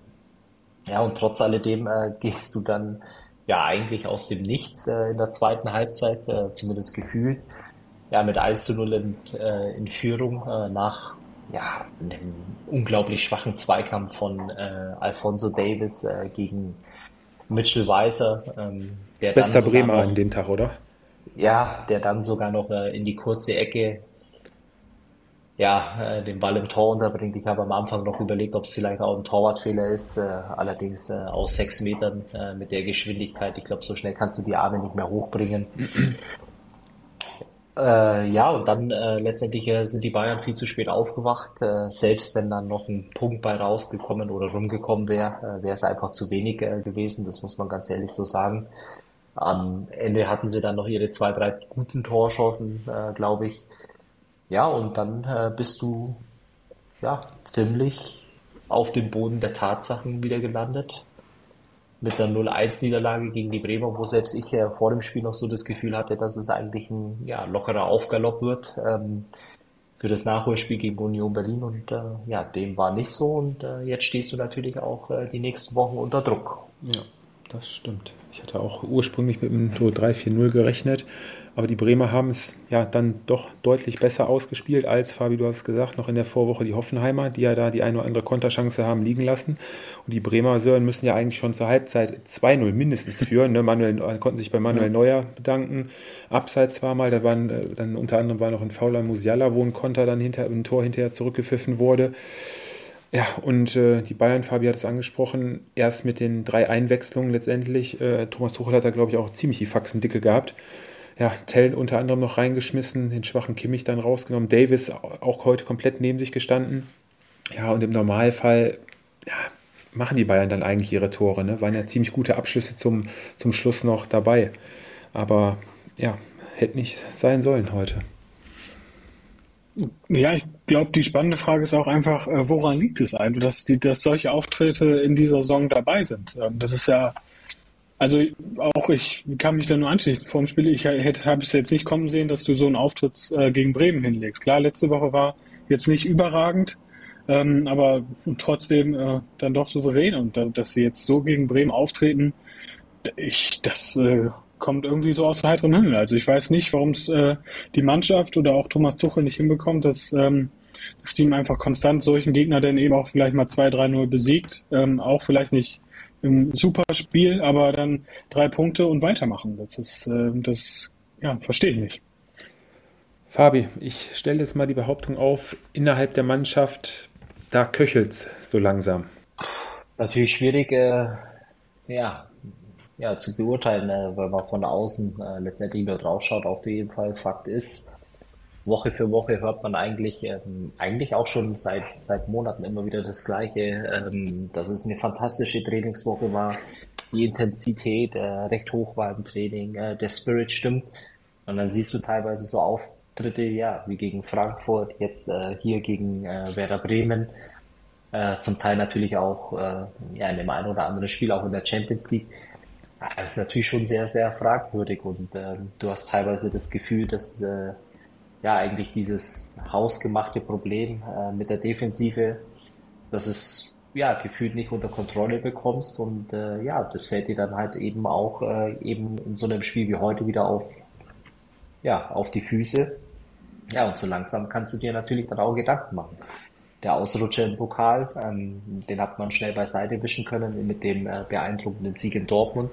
ja, und trotz alledem äh, gehst du dann ja eigentlich aus dem Nichts äh, in der zweiten Halbzeit, äh, zumindest gefühlt, ja, mit 1 zu 0 in, äh, in Führung äh, nach ja, einem unglaublich schwachen Zweikampf von äh, Alfonso Davis gegen Mitchell Weiser. Ähm, der Bester Bremer an dem Tag, oder? ja, der dann sogar noch äh, in die kurze Ecke ja, äh, den Ball im Tor unterbringt. Ich habe am Anfang noch überlegt, ob es vielleicht auch ein Torwartfehler ist. Äh, allerdings äh, aus sechs Metern äh, mit der Geschwindigkeit. Ich glaube, so schnell kannst du die Arme nicht mehr hochbringen. Äh, ja, und dann äh, letztendlich äh, sind die Bayern viel zu spät aufgewacht. Äh, selbst wenn dann noch ein Punkt bei rausgekommen oder rumgekommen wäre, äh, wäre es einfach zu wenig äh, gewesen. Das muss man ganz ehrlich so sagen. Am Ende hatten sie dann noch ihre zwei, drei guten Torchancen, glaube ich. Ja, und dann bist du ja ziemlich auf dem Boden der Tatsachen wieder gelandet. Mit einer 0-1-Niederlage gegen die Bremer, wo selbst ich ja vor dem Spiel noch so das Gefühl hatte, dass es eigentlich ein ja, lockerer Aufgalopp wird ähm, für das Nachholspiel gegen Union Berlin. Und äh, ja, dem war nicht so. Und äh, jetzt stehst du natürlich auch äh, die nächsten Wochen unter Druck. Ja, das stimmt. Ich hatte auch ursprünglich mit einem so 3-4-0 gerechnet, aber die Bremer haben es ja dann doch deutlich besser ausgespielt als, Fabi, du hast es gesagt, noch in der Vorwoche die Hoffenheimer, die ja da die eine oder andere Konterchance haben liegen lassen. Und die Bremer Sören müssen ja eigentlich schon zur Halbzeit 2-0 mindestens führen. Ne? Manuel, konnten sich bei Manuel Neuer bedanken. Abseits war mal, da waren äh, dann unter anderem war noch ein fauler Musiala, wo ein Konter dann hinter ein Tor hinterher zurückgepfiffen wurde. Ja, und äh, die Bayern, Fabi hat es angesprochen, erst mit den drei Einwechslungen letztendlich. Äh, Thomas Tuchel hat da, glaube ich, auch ziemlich die Faxen dicke gehabt. Ja, Tell unter anderem noch reingeschmissen, den schwachen Kimmich dann rausgenommen. Davis auch heute komplett neben sich gestanden. Ja, und im Normalfall ja, machen die Bayern dann eigentlich ihre Tore. Ne? Waren ja ziemlich gute Abschlüsse zum, zum Schluss noch dabei. Aber ja, hätte nicht sein sollen heute. Ja, ich glaube, die spannende Frage ist auch einfach, äh, woran liegt es eigentlich, dass, die, dass solche Auftritte in dieser Saison dabei sind? Ähm, das ist ja, also auch ich kann mich da nur anschließen. Vor dem Spiel, ich habe es jetzt nicht kommen sehen, dass du so einen Auftritt äh, gegen Bremen hinlegst. Klar, letzte Woche war jetzt nicht überragend, ähm, aber trotzdem äh, dann doch souverän und dass sie jetzt so gegen Bremen auftreten, ich, das kommt irgendwie so aus heiterem Himmel. Also ich weiß nicht, warum es äh, die Mannschaft oder auch Thomas Tuchel nicht hinbekommt, dass ähm, das Team einfach konstant solchen Gegner dann eben auch vielleicht mal 2-3-0 besiegt. Ähm, auch vielleicht nicht im Superspiel, aber dann drei Punkte und weitermachen. Das ist, äh, das, ja, verstehe ich nicht. Fabi, ich stelle jetzt mal die Behauptung auf, innerhalb der Mannschaft, da köchelt es so langsam. Natürlich schwierig, äh, ja, ja, zu beurteilen, äh, weil man von außen äh, letztendlich nur drauf schaut. Auf jeden Fall Fakt ist, Woche für Woche hört man eigentlich, ähm, eigentlich auch schon seit, seit Monaten immer wieder das Gleiche, ähm, dass es eine fantastische Trainingswoche war, die Intensität äh, recht hoch war im Training, äh, der Spirit stimmt. Und dann siehst du teilweise so Auftritte, ja, wie gegen Frankfurt, jetzt äh, hier gegen äh, Werder Bremen, äh, zum Teil natürlich auch äh, ja, in dem einen oder anderen Spiel, auch in der Champions League. Das ist natürlich schon sehr, sehr fragwürdig und äh, du hast teilweise das Gefühl, dass ja eigentlich dieses hausgemachte Problem äh, mit der Defensive, dass es ja gefühlt nicht unter Kontrolle bekommst und äh, ja, das fällt dir dann halt eben auch äh, eben in so einem Spiel wie heute wieder auf ja auf die Füße. Ja, und so langsam kannst du dir natürlich dann auch Gedanken machen der Ausrutscher im Pokal, ähm, den hat man schnell beiseite wischen können mit dem äh, beeindruckenden Sieg in Dortmund.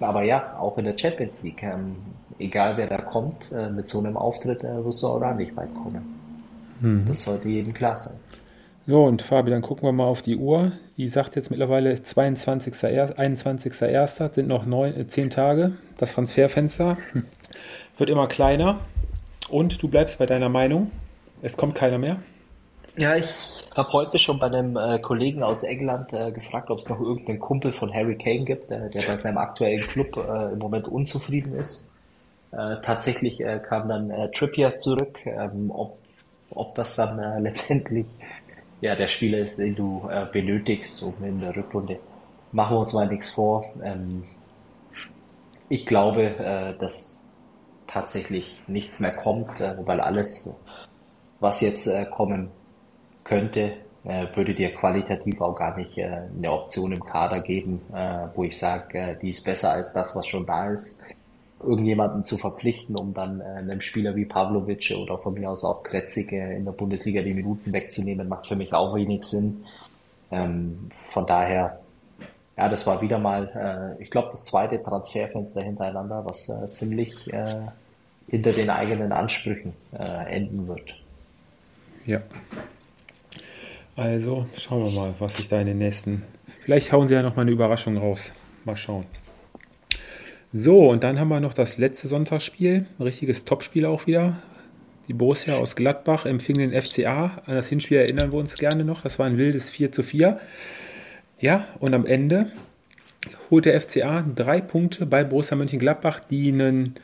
Aber ja, auch in der Champions League, ähm, egal wer da kommt, äh, mit so einem Auftritt äh, wirst du auch da nicht weit kommen. Mhm. Das sollte jedem klar sein. So, und Fabi, dann gucken wir mal auf die Uhr. Die sagt jetzt mittlerweile 22. 21.01. sind noch neun, äh, zehn Tage. Das Transferfenster wird immer kleiner. Und du bleibst bei deiner Meinung. Es kommt keiner mehr. Ja, ich habe heute schon bei einem äh, Kollegen aus England äh, gefragt, ob es noch irgendeinen Kumpel von Harry Kane gibt, äh, der bei seinem aktuellen Club äh, im Moment unzufrieden ist. Äh, tatsächlich äh, kam dann Trippier zurück. Ähm, ob, ob das dann letztendlich ja, der Spieler ist, den du benötigst, um in der Rückrunde. Machen wir uns mal nichts vor. Ähm, ich glaube, dass tatsächlich nichts mehr kommt, weil alles, was jetzt kommen könnte, äh, würde dir qualitativ auch gar nicht äh, eine Option im Kader geben, äh, wo ich sage, die ist besser als das, was schon da ist. Irgendjemanden zu verpflichten, um dann einem Spieler wie Pavlovic oder von mir aus auch Kretzig in der Bundesliga die Minuten wegzunehmen, macht für mich auch wenig Sinn. Ähm, von daher, ja, das war wieder mal, ich glaube, das zweite Transferfenster hintereinander, was ziemlich hinter den eigenen Ansprüchen enden wird. Ja, also schauen wir mal, was sich da in den nächsten. Vielleicht hauen sie ja noch mal eine Überraschung raus. Mal schauen. So, und dann haben wir noch das letzte Sonntagsspiel. Ein richtiges Topspiel auch wieder. Die Borussia aus Gladbach empfing den FCA. An das Hinspiel erinnern wir uns gerne noch. Das war ein wildes 4 zu 4. Ja, und am Ende holt der FCA drei Punkte bei Borussia Mönchengladbach, die einen,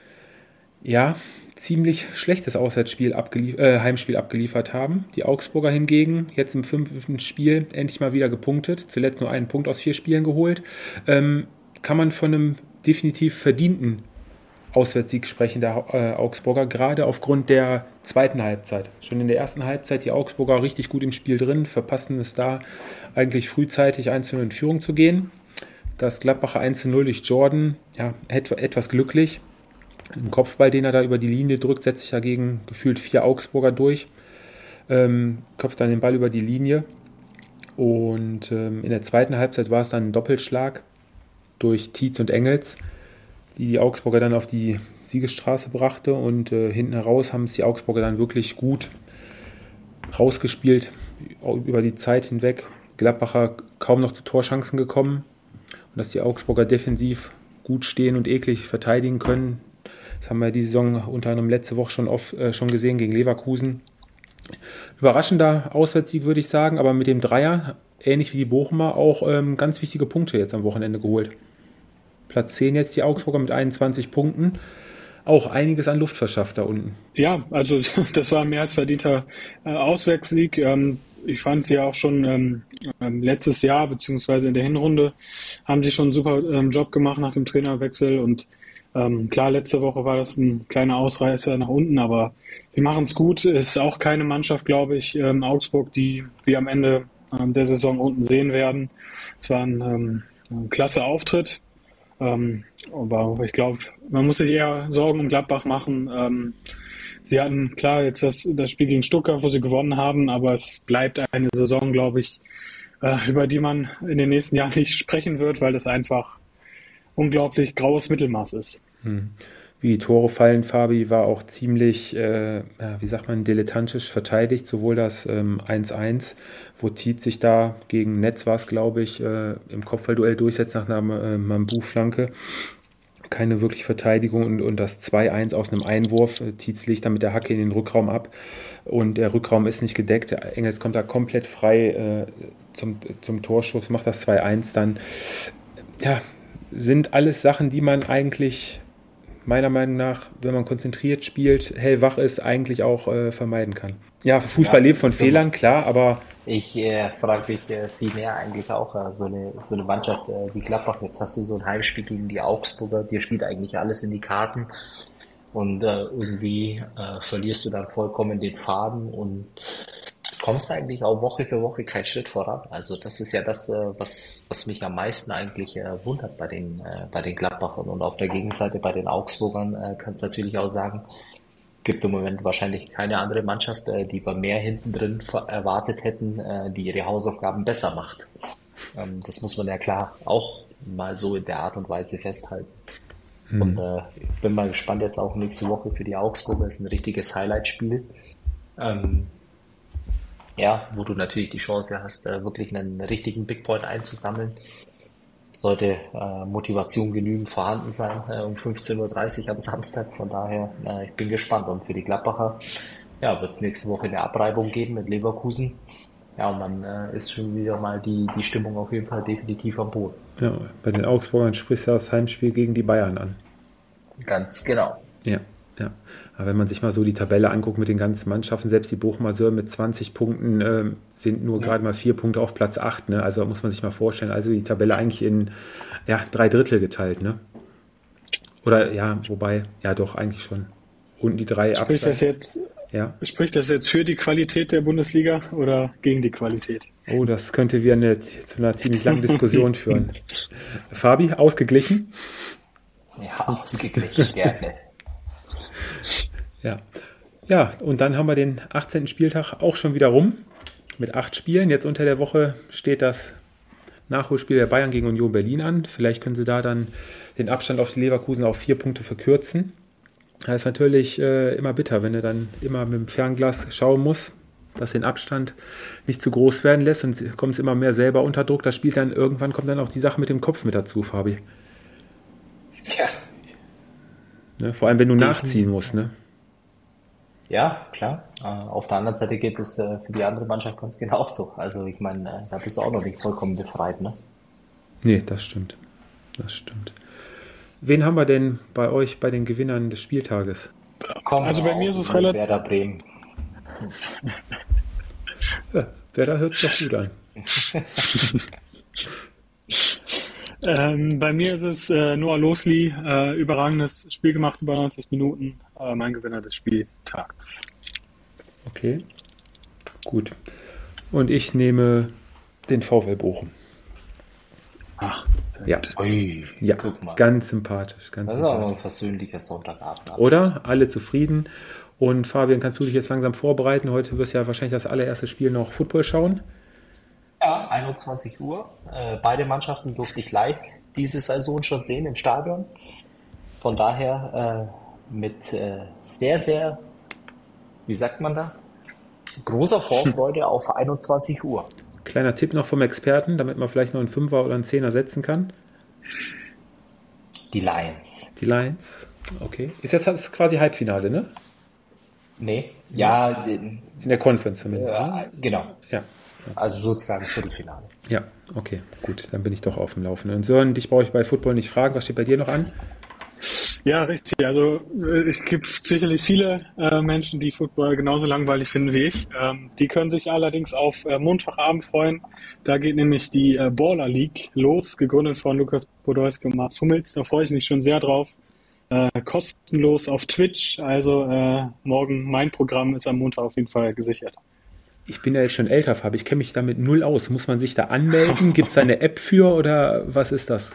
ja, ziemlich schlechtes Auswärtsspiel abgelief äh, Heimspiel abgeliefert haben. Die Augsburger hingegen jetzt im fünften Spiel endlich mal wieder gepunktet, zuletzt nur einen Punkt aus vier Spielen geholt. Ähm, kann man von einem definitiv verdienten Auswärtssieg sprechen der äh, Augsburger, gerade aufgrund der zweiten Halbzeit. Schon in der ersten Halbzeit die Augsburger richtig gut im Spiel drin, verpassten es da eigentlich frühzeitig einzeln in Führung zu gehen. Das Gladbacher 1-0 durch Jordan, ja, etwas glücklich, ein Kopfball, den er da über die Linie drückt, setzt sich dagegen gefühlt vier Augsburger durch, ähm, köpft dann den Ball über die Linie. Und ähm, in der zweiten Halbzeit war es dann ein Doppelschlag durch Tietz und Engels, die die Augsburger dann auf die Siegesstraße brachte. Und äh, hinten heraus haben es die Augsburger dann wirklich gut rausgespielt über die Zeit hinweg. Gladbacher kaum noch zu Torchancen gekommen. Und dass die Augsburger defensiv gut stehen und eklig verteidigen können, das haben wir die Saison unter anderem letzte Woche schon, oft, äh, schon gesehen gegen Leverkusen. Überraschender Auswärtssieg, würde ich sagen, aber mit dem Dreier, ähnlich wie die Bochumer, auch ähm, ganz wichtige Punkte jetzt am Wochenende geholt. Platz 10 jetzt die Augsburger mit 21 Punkten. Auch einiges an Luft verschafft da unten. Ja, also das war ein mehr als verdienter äh, Auswärtssieg. Ähm, ich fand sie auch schon ähm, ähm, letztes Jahr, beziehungsweise in der Hinrunde, haben sie schon einen super ähm, Job gemacht nach dem Trainerwechsel und ähm, klar, letzte Woche war das ein kleiner Ausreißer nach unten, aber sie machen es gut. Ist auch keine Mannschaft, glaube ich, ähm, Augsburg, die wir am Ende ähm, der Saison unten sehen werden. Es war ein, ähm, ein klasse Auftritt. Ähm, aber ich glaube, man muss sich eher Sorgen um Gladbach machen. Ähm, sie hatten klar jetzt das, das Spiel gegen Stuttgart, wo sie gewonnen haben, aber es bleibt eine Saison, glaube ich, äh, über die man in den nächsten Jahren nicht sprechen wird, weil das einfach unglaublich graues Mittelmaß ist. Hm. Wie die Tore fallen, Fabi war auch ziemlich, äh, wie sagt man, dilettantisch verteidigt. Sowohl das 1-1, ähm, wo Tiet sich da gegen Netz war es, glaube ich, äh, im Kopfballduell durchsetzt nach einer äh, Mambu-Flanke. Keine wirklich Verteidigung und, und das 2-1 aus einem Einwurf. Äh, Tietz legt dann mit der Hacke in den Rückraum ab und der Rückraum ist nicht gedeckt. Engels kommt da komplett frei äh, zum, zum Torschuss, macht das 2-1 dann. Ja, sind alles Sachen, die man eigentlich meiner Meinung nach, wenn man konzentriert spielt, hellwach ist, eigentlich auch äh, vermeiden kann. Ja, Fußball ja, lebt von so Fehlern, klar, aber. Ich äh, frage mich äh, viel mehr eigentlich auch, äh, so, eine, so eine Mannschaft äh, wie Gladbach, jetzt hast du so ein Heimspiel gegen die Augsburger, dir spielt eigentlich alles in die Karten und äh, irgendwie äh, verlierst du dann vollkommen den Faden und kommst eigentlich auch Woche für Woche keinen Schritt voran. Also das ist ja das, äh, was, was mich am meisten eigentlich äh, wundert bei den, äh, bei den Gladbachern. Und auf der Gegenseite bei den Augsburgern kannst du natürlich auch sagen, gibt im Moment wahrscheinlich keine andere Mannschaft, die wir mehr hinten drin erwartet hätten, die ihre Hausaufgaben besser macht. Ähm, das muss man ja klar auch mal so in der Art und Weise festhalten. Mhm. Und äh, ich bin mal gespannt jetzt auch nächste Woche für die Augsburger. Das ist ein richtiges Highlight-Spiel. Ähm, ja, wo du natürlich die Chance hast, äh, wirklich einen richtigen Big Point einzusammeln. Sollte äh, Motivation genügend vorhanden sein äh, um 15.30 Uhr am Samstag. Von daher, äh, ich bin gespannt. Und für die Gladbacher ja, wird es nächste Woche eine Abreibung geben mit Leverkusen. Ja, und dann äh, ist schon wieder mal die, die Stimmung auf jeden Fall definitiv am Boden. Ja, bei den Augsburgern sprichst du das Heimspiel gegen die Bayern an. Ganz genau. Ja, ja. Aber wenn man sich mal so die Tabelle anguckt mit den ganzen Mannschaften, selbst die Bochumer Sören mit 20 Punkten äh, sind nur ja. gerade mal vier Punkte auf Platz 8. Ne? Also muss man sich mal vorstellen. Also die Tabelle eigentlich in ja, drei Drittel geteilt. Ne? Oder ja, wobei, ja doch, eigentlich schon. Unten die drei Spricht das jetzt ja. Spricht das jetzt für die Qualität der Bundesliga oder gegen die Qualität? Oh, das könnte wir eine, zu einer ziemlich langen Diskussion führen. Fabi, ausgeglichen? Ja, ausgeglichen, gerne. Ja. Ja, und dann haben wir den 18. Spieltag auch schon wieder rum mit acht Spielen. Jetzt unter der Woche steht das Nachholspiel der Bayern gegen Union Berlin an. Vielleicht können sie da dann den Abstand auf die Leverkusen auf vier Punkte verkürzen. Das ist natürlich äh, immer bitter, wenn du dann immer mit dem Fernglas schauen musst, dass den Abstand nicht zu groß werden lässt und kommst immer mehr selber unter Druck. Das spielt dann irgendwann kommt dann auch die Sache mit dem Kopf mit dazu, Fabi. Ja. Ne, vor allem, wenn du Definitiv. nachziehen musst, ne? Ja, klar. Äh, auf der anderen Seite geht es äh, für die andere Mannschaft ganz genauso. Also ich meine, äh, da bist du auch noch nicht vollkommen befreit, ne? Nee, das stimmt. Das stimmt. Wen haben wir denn bei euch bei den Gewinnern des Spieltages? Komm, also bei mir ist es relativ. Werder Bremen. Ja, Werder hört sich doch gut an. ähm, bei mir ist es äh, Noah Losli, äh, überragendes Spiel gemacht über 90 Minuten, äh, mein Gewinner des Spieltags. Okay, gut. Und ich nehme den VfL Bochum. Ach, ja, Ui, ja ganz sympathisch. Ganz das ist auch ein versöhnlicher Sonntagabend. Oder? Alle zufrieden. Und Fabian, kannst du dich jetzt langsam vorbereiten? Heute wirst du ja wahrscheinlich das allererste Spiel noch Football schauen. Ja, 21 Uhr. Äh, beide Mannschaften durfte ich live diese Saison schon sehen im Stadion. Von daher äh, mit äh, sehr, sehr, wie sagt man da? Großer Vorfreude auf 21 Uhr. Kleiner Tipp noch vom Experten, damit man vielleicht noch einen Fünfer oder einen Zehner setzen kann. Die Lions. Die Lions, okay. Ist jetzt das quasi Halbfinale, ne? Nee, ja. In der Conference zumindest. Ja, genau. Ja. Also sozusagen Viertelfinale. Ja, okay, gut, dann bin ich doch auf dem Laufenden. Und Sören, dich brauche ich bei Football nicht fragen. Was steht bei dir noch an? Ja, richtig. Also äh, es gibt sicherlich viele äh, Menschen, die Football genauso langweilig finden wie ich. Ähm, die können sich allerdings auf äh, Montagabend freuen. Da geht nämlich die äh, Baller League los, gegründet von Lukas Podolski und Mats Hummels. Da freue ich mich schon sehr drauf. Äh, kostenlos auf Twitch. Also äh, morgen mein Programm ist am Montag auf jeden Fall gesichert. Ich bin ja jetzt schon älter, Fabi. Ich kenne mich damit null aus. Muss man sich da anmelden? Gibt es eine App für oder was ist das?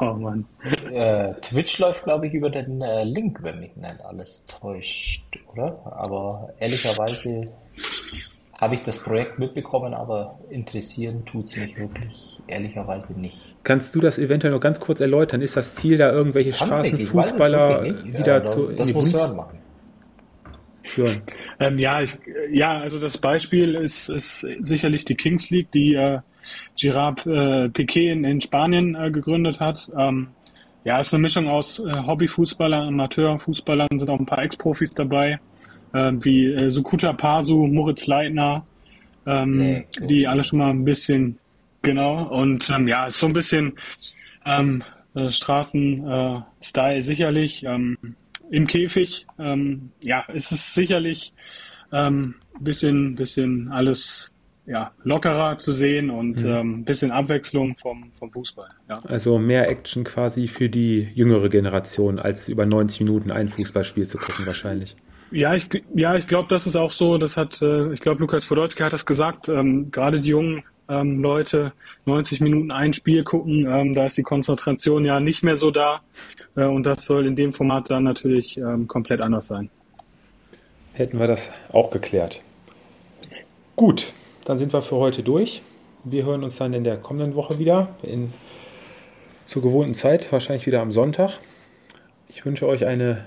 Oh Mann. Äh, Twitch läuft, glaube ich, über den äh, Link, wenn mich nicht alles täuscht, oder? Aber ehrlicherweise habe ich das Projekt mitbekommen, aber interessieren tut es mich wirklich ehrlicherweise nicht. Kannst du das eventuell noch ganz kurz erläutern? Ist das Ziel, da irgendwelche Straßenfußballer wieder ja, zu. Das muss Sören machen. Sören. Ähm, ja, ich, ja, also das Beispiel ist, ist sicherlich die Kings League, die äh, Girard äh, Piquet in, in Spanien äh, gegründet hat. Ähm, ja, ist eine Mischung aus äh, Hobbyfußballern, Amateurfußballern, sind auch ein paar Ex-Profis dabei, äh, wie äh, Sukuta Pasu, Moritz Leitner, ähm, nee, cool. die alle schon mal ein bisschen, genau, und ähm, ja, ist so ein bisschen ähm, äh, Straßen-Style sicherlich. Ähm, Im Käfig, ähm, ja, ist es sicherlich ähm, bisschen, bisschen alles ja, lockerer zu sehen und mhm. ähm, bisschen Abwechslung vom, vom Fußball. Ja. Also mehr Action quasi für die jüngere Generation, als über 90 Minuten ein Fußballspiel zu gucken wahrscheinlich. Ja, ich, ja, ich glaube, das ist auch so. Das hat, äh, ich glaube, Lukas Podolski hat das gesagt. Ähm, Gerade die jungen ähm, Leute 90 Minuten ein Spiel gucken, ähm, da ist die Konzentration ja nicht mehr so da. Äh, und das soll in dem Format dann natürlich ähm, komplett anders sein. Hätten wir das auch geklärt. Gut, dann sind wir für heute durch. Wir hören uns dann in der kommenden Woche wieder, in, zur gewohnten Zeit, wahrscheinlich wieder am Sonntag. Ich wünsche euch eine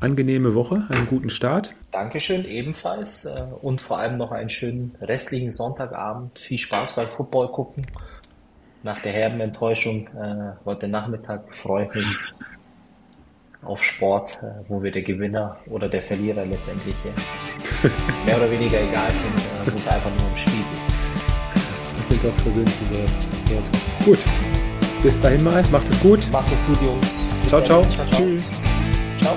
angenehme Woche, einen guten Start. Dankeschön, ebenfalls. Äh, und vor allem noch einen schönen restlichen Sonntagabend. Viel Spaß beim Football gucken. Nach der herben Enttäuschung äh, heute Nachmittag freue ich mich auf Sport, äh, wo wir der Gewinner oder der Verlierer letztendlich mehr oder weniger egal sind, wo es einfach nur um Spiel geht. Das sind doch persönliche Worte. Gut, bis dahin mal, macht es gut. Macht es gut, Jungs. Bis ciao, ciao, ciao. Tschüss. Ciao.